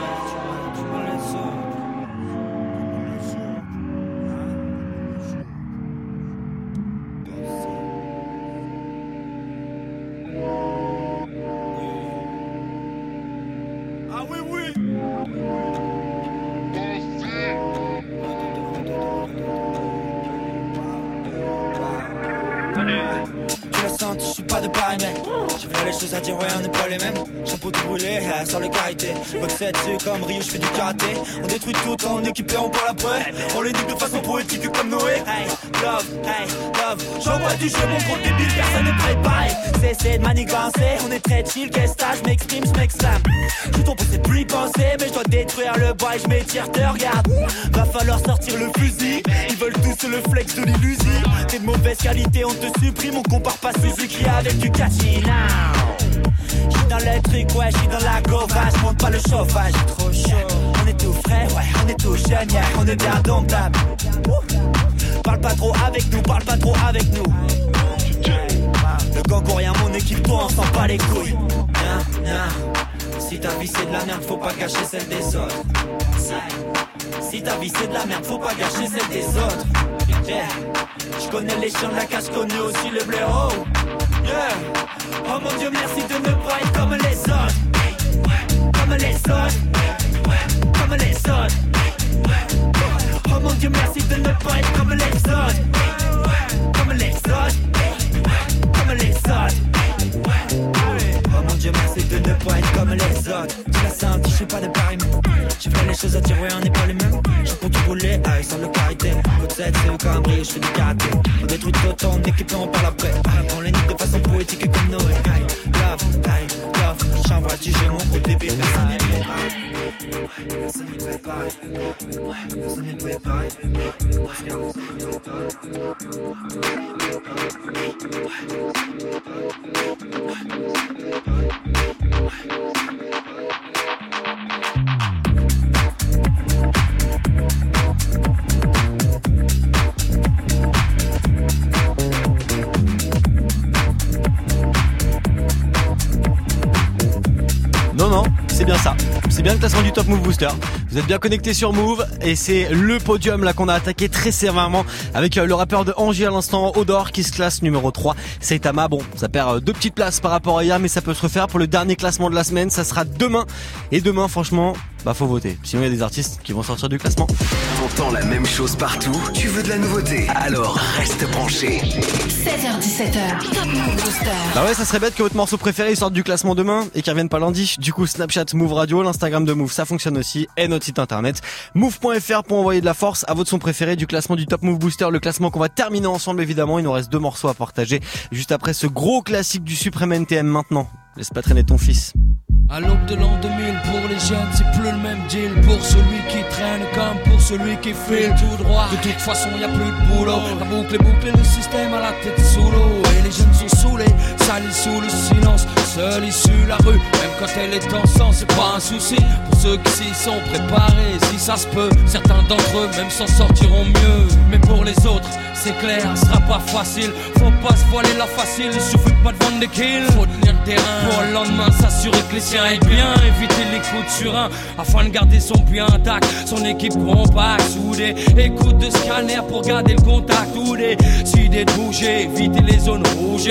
Dire, ouais on n'est pas les mêmes. Chapeau tout brûlé, eh, sans le carité. Boxe c'est comme Rio, je fais du karaté. On détruit tout en équipé, on parle après On les nique de façon poétique comme Noé. Hey, love, hey, love. J'envoie du jeu, mon gros débile, personne n'est préparé Cessez de manigancer, on est très chill Qu'est-ce que je m'exprime, je m'exclame Tout ton c'est plus penser Mais je dois détruire le bois je m'étire, te regarde. Va falloir sortir le fusil. Ils veulent tous le flex de l'illusion T'es de mauvaise qualité, on te supprime On compare pas Suzuki avec du now J'suis dans le truc, ouais, j'suis dans la gova J'monte pas le chauffage, trop chaud On est tout frais, ouais, on est tout jeune, yeah, on est bien domptable. Parle pas trop avec nous, parle pas trop avec nous. Le gang rien, mon équipe, on s'en bat les couilles. Si ta vie c'est de la merde, faut pas gâcher celle des autres. Si ta vie c'est de la merde, faut pas gâcher celle des autres Yeah. Je connais les chiens de la casse, je connais aussi le blaireau. Yeah. Oh mon dieu, merci de ne pas être comme les autres. Comme les autres. Comme les autres. Oh mon dieu, merci de ne pas être comme les autres. Comme les autres. Comme les autres. Oh mon dieu, merci de ne pas être comme les autres. Tu l'as senti, je suis pas de pareil. J'ai fait les choses à ouais, on n'est pas les mêmes. Rouler, aïe, sans le carité. 7, c'est au cambré, je fais du karaté. On détruit tout on équipe et on parle après. On les nique de façon poétique comme Noé. Aïe, love, aïe, love. J'envoie du mon gros débit, personne n'est préparé. Personne n'est préparé. Personne n'est préparé.
Non, non, c'est bien ça. C'est bien le classement du Top Move Booster. Vous êtes bien connectés sur Move et c'est le podium là qu'on a attaqué très sévèrement avec euh, le rappeur de Angie à l'instant, Odor, qui se classe numéro 3. Saitama, bon, ça perd euh, deux petites places par rapport à hier, mais ça peut se refaire pour le dernier classement de la semaine. Ça sera demain. Et demain, franchement, bah faut voter. Sinon, il y a des artistes qui vont sortir du classement.
T'entends la même chose partout Tu veux de la nouveauté? Alors reste branché.
16h17h, Top Move Booster.
Bah ouais, ça serait bête que votre morceau préféré sorte du classement demain et qu'il revienne pas lundi. Du coup, Snapchat, Move Radio, l'Instagram de Move, ça fonctionne aussi et notre site internet move.fr pour envoyer de la force à votre son préféré du classement du Top Move Booster, le classement qu'on va terminer ensemble évidemment. Il nous reste deux morceaux à partager juste après ce gros classique du Supreme NTM maintenant. Laisse pas traîner ton fils.
À l'aube de l'an 2000, pour les jeunes, c'est plus le même deal. Pour celui qui traîne comme pour celui qui file tout droit. De toute façon, y a plus de boulot. La boucle est bouclée, le système à la tête sous l'eau. Et les jeunes sont salis sous le silence. Seule issue la rue, même quand elle est en sang, c'est pas un souci. Pour ceux qui s'y sont préparés, si ça se peut, certains d'entre eux même s'en sortiront mieux. Mais pour les autres, c'est clair, ce sera pas facile. Faut pas se voiler la facile, il suffit pas de vendre des kills. Faut tenir le terrain pour le lendemain s'assurer que les siens aillent bien. Éviter les coups de surin afin de garder son puits intact. Son équipe compacte, soudée. Écoute de scanner pour garder le contact. Ou décider de bouger, éviter les zones rouges.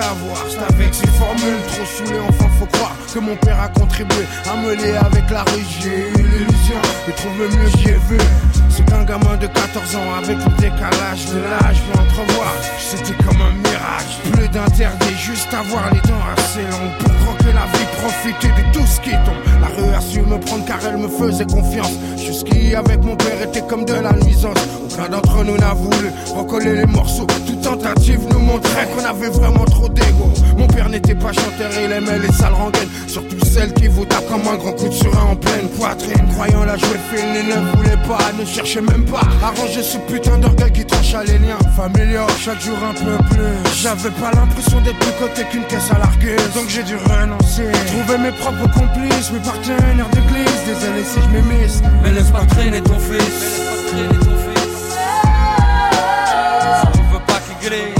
T'avoir. C'est avec ces formules trop saoulées, croire que mon père a contribué à me avec la. J'ai eu l'illusion de trouver mieux, j'y ai vu. C'est qu'un gamin de 14 ans avec le décalage de l'âge peut entrevoir. C'était comme un mirage, plus d'interdit, juste avoir les dents assez longues pour croquer la vie, profiter de tout ce qui tombe. La rue a su me prendre car elle me faisait confiance. Jusqu'ici avec mon père était comme de la nuisance. Aucun d'entre nous n'a voulu recoller les morceaux. Toute tentative nous montrait qu'on avait vraiment trop d'ego. Mon père n'était pas chanteur, il aimait les sales rengaines. Surtout celles qui vous tapent comme un grand coup de surin en pleine poitrine. Croyant la jouer fine, il ne voulait pas, ne cherchait même pas à ranger ce putain d'orgueil qui trancha les liens familiaux. Chaque jour un peu plus. J'avais pas l'impression d'être plus côté qu'une caisse à larguer. Donc j'ai dû renoncer. Trouver mes propres complices, mes partenaires d'église. Désolé si je m'émisse.
Mais laisse pas traîner ton fils. Mais laisse pas traîner ton fils. Tu veux pas qu'il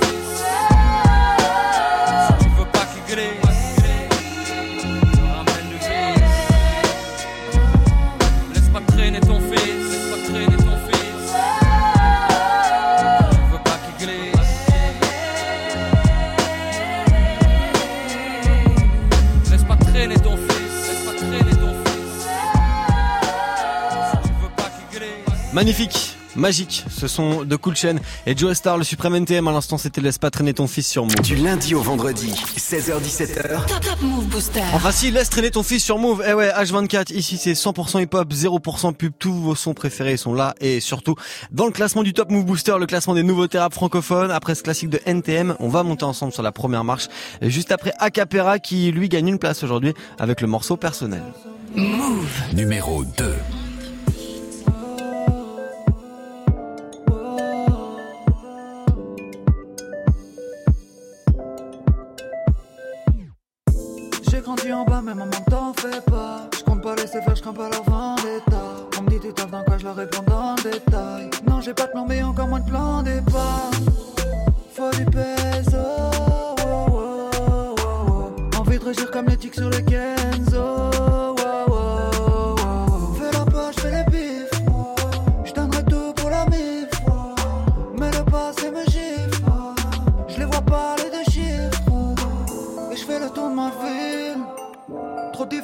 Magnifique, magique, ce sont de Cool Chain et Joe Star, le suprême NTM. À l'instant, c'était Laisse pas traîner ton fils sur Move.
Du lundi au vendredi, 16h17h.
Top Top Move Booster.
Enfin si, laisse traîner ton fils sur Move. Eh ouais, H24, ici c'est 100% hip-hop, 0% pub, tous vos sons préférés sont là et surtout dans le classement du Top Move Booster, le classement des nouveaux rap francophones. Après ce classique de NTM, on va monter ensemble sur la première marche. Et juste après Acapera qui lui gagne une place aujourd'hui avec le morceau personnel.
Move.
Numéro 2.
Grandi en bas, mais maman t'en fais pas. Je compte pas laisser faire, je crains pas leur vendetta. On me dit tu taffes dans quoi, je leur réponds dans le détail. Non, j'ai pas de plan, mais encore moins de plan départ. Faut du peso. oh, oh, oh, oh. Envie de régir comme les tics sur les Kenzo.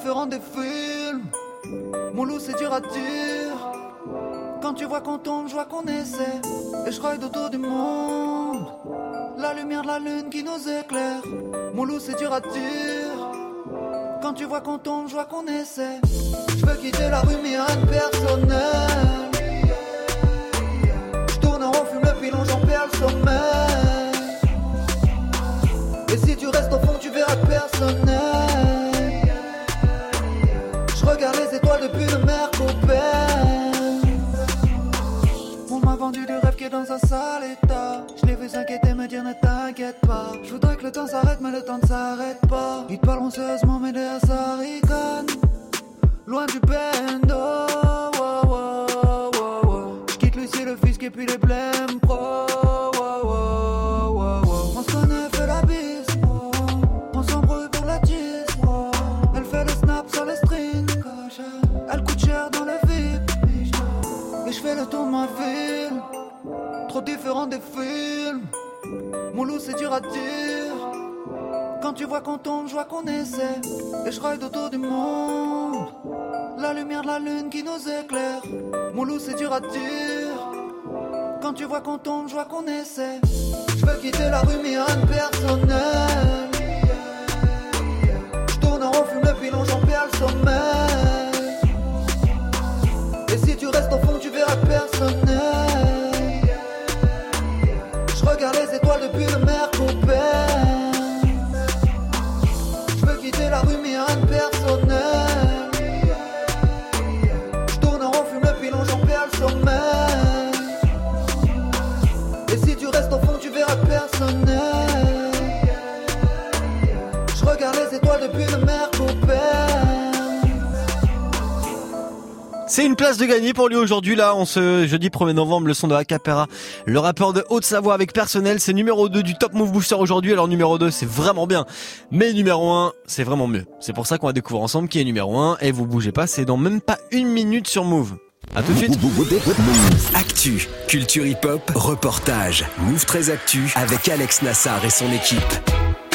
Des films. Mon loup c'est dur à dire. Quand tu vois qu'on tombe, je vois qu'on essaie. Et je ride autour du monde. La lumière de la lune qui nous éclaire. Mon loup c'est dur à dire. Quand tu vois qu'on tombe, je vois qu'on essaie. Je veux quitter la rue mais rien de personnel. Je tourne en rond, fume le pilon, j'en perds le sommeil. Et si tu restes au fond, tu verras personnel. Regarde les étoiles depuis le mer On m'a vendu du rêve qui est dans un sale état. Je l'ai vu s'inquiéter, me dire ne t'inquiète pas. Je voudrais que le temps s'arrête, mais le temps ne s'arrête pas. Ils te parleront sérieusement, mais derrière ça rigole. Loin du bendo. oh, oh, oh, oh. Je quitte Lucie, le fisc et puis les blèmes pro. Différent des films. Mon loup, c'est dur à dire. Quand tu vois qu'on tombe, je vois qu'on essaie. Et je ride autour du monde. La lumière de la lune qui nous éclaire. Mon loup, c'est dur à dire. quand tu vois qu'on tombe, je vois qu'on essaie. Je veux quitter la rue, mais rien de personnel. Je tourne en rond, fume le pilon, j'en perds le sommeil. Et si tu restes au fond, tu verras personnel. Depuis le Mercopère. Je veux quitter la rue, mais rien de personnel. Je tourne en rond, fume le pilon, j'en perds le sommeil. Et si tu restes au fond, tu verras personnel. Je regarde les étoiles depuis le
C'est une place de gagner pour lui aujourd'hui là, en ce jeudi 1er novembre, le son de Acapera, le rappeur de Haute-Savoie avec personnel, c'est numéro 2 du Top Move Booster aujourd'hui. Alors numéro 2, c'est vraiment bien, mais numéro 1, c'est vraiment mieux. C'est pour ça qu'on va découvrir ensemble qui est numéro 1 et vous bougez pas, c'est dans même pas une minute sur Move. À tout de suite.
Actu, culture hip-hop, reportage, Move très Actu avec Alex Nassar et son équipe.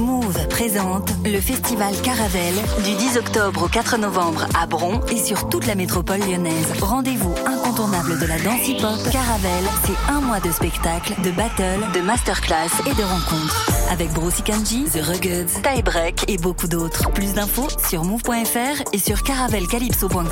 Move présente le festival Caravelle du 10 octobre au 4 novembre à Bron et sur toute la métropole lyonnaise. Rendez-vous incontournable de la danse hip-hop. Caravelle, c'est un mois de spectacles, de battles, de masterclass et de rencontres. Avec Brosi Kanji, The Ruggeds, Tie Break et beaucoup d'autres. Plus d'infos sur move.fr et sur caravelcalypso.com.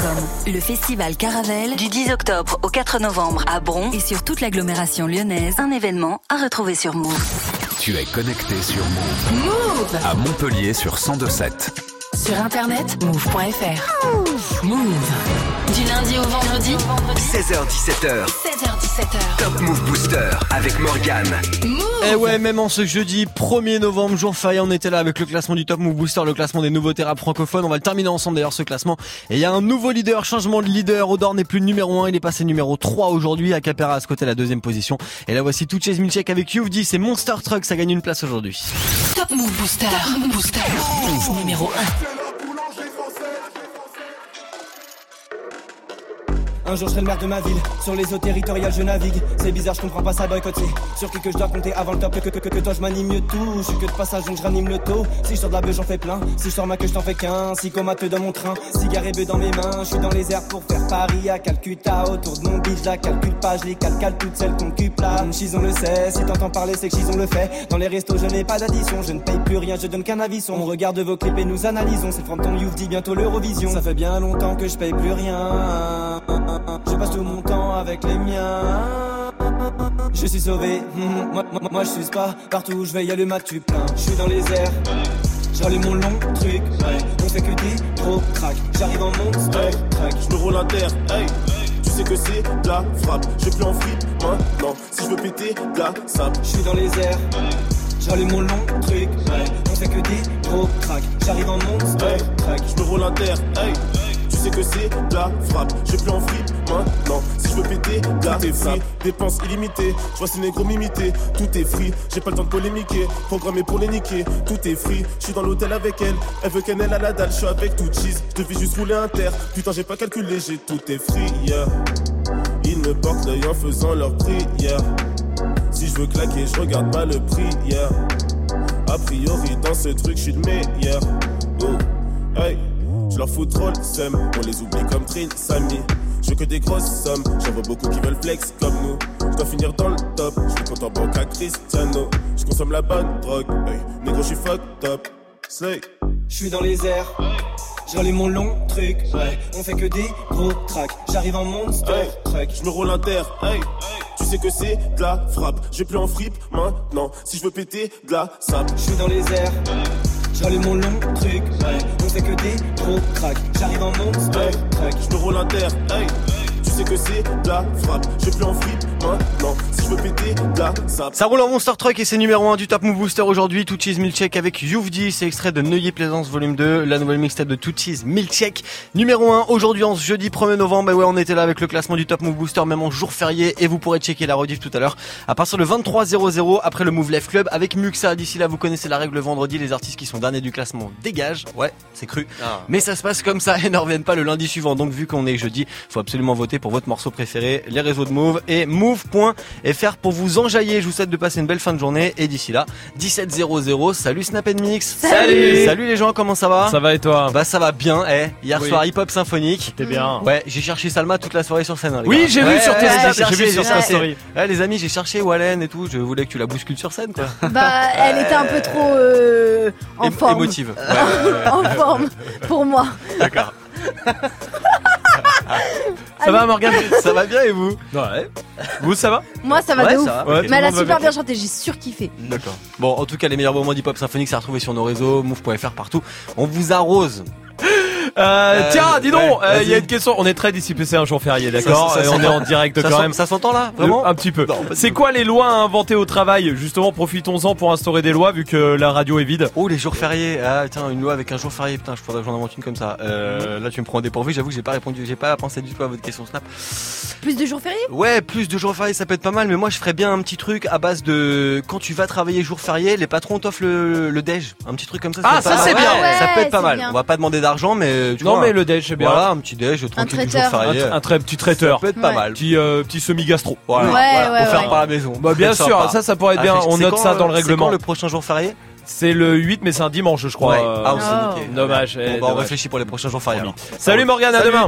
Le festival Caravelle du 10 octobre au 4 novembre à Bron et sur toute l'agglomération lyonnaise. Un événement à retrouver sur Move.
Tu es connecté sur Move.
Move
À Montpellier sur 1027.
Sur internet, move.fr. Move. Du lundi au vendredi
16h17h,
16h17h.
Top Move Booster avec Morgane.
Et Eh ouais, même en ce jeudi 1er novembre, jour férié, on était là avec le classement du Top Move Booster, le classement des nouveautés rap francophones. On va le terminer ensemble d'ailleurs ce classement. Et il y a un nouveau leader, changement de leader. Odor n'est plus numéro 1, il est passé numéro 3 aujourd'hui. Acapera à ce côté la deuxième position. Et là voici tout Chase Milchek avec You've dit, c'est Monster Truck, ça gagne une place aujourd'hui.
Top Move Booster. Booster. Numéro 1.
Un jour je serai le maire de ma ville, sur les eaux territoriales je navigue. C'est bizarre, je comprends pas ça boycott, c'est sur qui que je dois compter avant le top. Que, que, que, que toi je m'anime mieux tout, je suis que de passage donc je ranime le taux. Si je sors de la beuh j'en fais plein, si je sors ma queue je t'en fais qu'un. Si comateux dans mon train, cigare et bœuf dans mes mains. Je suis dans les airs pour faire Paris à Calcutta. Autour de mon je la calcule pas, je les calcale toutes celles qu'on cupe là. Chison le sait, si t'entends parler c'est que Chison le fait. Dans les restos je n'ai pas d'addition, je ne paye plus rien, je donne qu'un avis. On regarde vos clips et nous analysons. C'est from ton youth bientôt l'Eurovision. Ça fait bien longtemps que je paye plus rien. Je passe tout mon temps avec les miens. Je suis sauvé, hmm, moi, moi, moi je suis pas partout où je vais y aller ma tu plein. Je suis dans les airs, j'allume mon long truc. On fait que des gros crack. J'arrive en monster truck.
Je me roule un terre, hey. Tu sais que c'est de la frappe. Je plus en frite maintenant. Si je veux péter de la sable.
Je suis dans les airs, j'allume mon long truc. On fait que des gros crack. J'arrive en monster truck.
Je me roule un terre, hey. Sais que c'est la frappe. Je plus en frite maintenant. Si je veux péter de la free. Dépenses illimitées. Je vois ces négros m'imiter. Tout est free. J'ai pas le temps de polémiquer. Programmé pour les niquer. Tout est free. Je suis dans l'hôtel avec elle. Elle veut qu'elle à la dalle. Je suis avec tout cheese. Je devais juste rouler un terre. Putain, j'ai pas calculé. J'ai tout est free. Yeah. Ils me portent l'œil en faisant leur prière. Si je veux claquer, je regarde pas le prix. Yeah. A priori, dans ce truc, je suis le meilleur. Oh, hey. Je leur fous trop le seum, on les oublie comme Trill, Samy. Je veux que des grosses sommes, j'en vois beaucoup qui veulent flex comme nous. Je dois finir dans le top, je suis compte en banque à Cristiano. Je consomme la bonne drogue, hey. négro, je suis fucked up. Slay.
Je suis dans les airs, j'allume mon long truc, ouais. On fait que des gros tracks, j'arrive en monster
Hey,
truck.
je me roule un terre, hey. Tu sais que c'est de la frappe, je vais plus en fripe maintenant. Si je veux péter de la sable,
Je suis dans les airs, j'allume mon long truc, ouais. On fait que des gros tracks, j'arrive en monster truck.
je me roule un terre, hey. Sais que c'est de la frappe. Je plus en fripe maintenant. Si je veux péter de la sape.
Ça roule en Monster Truck et c'est numéro 1 du Top Move Booster aujourd'hui. Tout Cheese Milkshake avec Youvdi. C'est extrait de Neuilly Plaisance volume 2. La nouvelle mixtape de Tout Cheese Milkshake. Numéro 1 aujourd'hui en ce jeudi 1er novembre. Bah ouais, on était là avec le classement du Top Move Booster même en jour férié. Et vous pourrez checker la rediff tout à l'heure. À partir de 23.00 après le Move Life Club avec Muxa. D'ici là, vous connaissez la règle vendredi. Les artistes qui sont derniers du classement dégagent. Ouais, c'est cru. Mais ça se passe comme ça et ne reviennent pas le lundi suivant. Donc vu qu'on est jeudi, faut absolument voter pour votre morceau préféré. Les réseaux de Move et move.fr pour vous enjailler. Je vous souhaite de passer une belle fin de journée. Et d'ici là, 17.00. Salut Snap Mix.
Salut.
Salut les gens, comment ça va?
Ça va et toi?
Bah ça va bien. Eh, hier
Oui.
soir hip hop symphonique.
C'était bien.
Ouais, j'ai cherché Salma toute la soirée sur scène. hein, les
Oui, j'ai vu sur tes
j'ai
vu sur ta story.
Ouais, les amis, j'ai cherché Wallen et tout. Je voulais que tu la bouscules sur scène, quoi.
Bah, elle était un peu trop euh, en forme.
émotive. Ouais.
en forme, pour moi.
D'accord.
Ça va Morgane?
Ça va bien et vous?
Ouais. Vous ça va?
Moi, ça va
Ouais,
de ouf.
ça va, ok.
Mais elle a
Tout le monde va
super
bien.
bien chanté, j'ai surkiffé.
D'accord. Bon, en tout cas, les meilleurs moments d'hip hop symphonique, c'est à retrouver sur nos réseaux, move.fr partout. On vous arrose.
Euh,
Euh,
tiens, dis donc,
ouais,
euh, il y a une question. On est très dissipé, c'est un jour férié, d'accord Et On est
s'entend.
en direct
Ça
quand même.
ça s'entend là Vraiment
Un petit peu. C'est quoi les lois à inventer au travail Justement, profitons-en pour instaurer des lois vu que la radio est vide.
Oh, les jours fériés. Ah, tiens, une loi avec un jour férié. Putain, je faudrait que j'en invente une comme ça. Euh, là, tu me prends dépourvu. J'avoue que j'ai pas répondu. J'ai pas pensé du tout à votre question Snap.
Plus de jours fériés?
Ouais, plus de jours fériés, ça peut être pas mal. Mais moi, je ferais bien un petit truc à base de quand tu vas travailler jour férié, les patrons t'offrent le, le déj. Un petit truc comme ça.
Ah, ça, c'est bien.
Ouais, Ça peut être pas mal.
bien.
On va pas demander d'argent, mais tu
Non,
vois,
mais le déj, c'est bien.
Voilà, un petit déj tranquille du jour
traiteur.
férié.
Un, un très petit traiteur.
Ça peut être pas
Ouais.
mal.
Petit, euh, petit semi-gastro.
Voilà,
Ouais,
voilà,
ouais,
pour faire
ouais.
par la maison.
Bah, bien sûr,
sympa.
ça, ça pourrait être bien.
Ah,
On
c'est
note
quand,
ça dans le
euh, c'est
règlement.
quand le prochain jour férié
C'est le 8, mais c'est un dimanche, je crois.
Ouais.
euh,
Ah, on s'est
Oh.
niqué.
Dommage.
Bon,
eh,
bah, on
dommage.
réfléchit pour les prochains jours fériés.
Salut Morgane, à demain.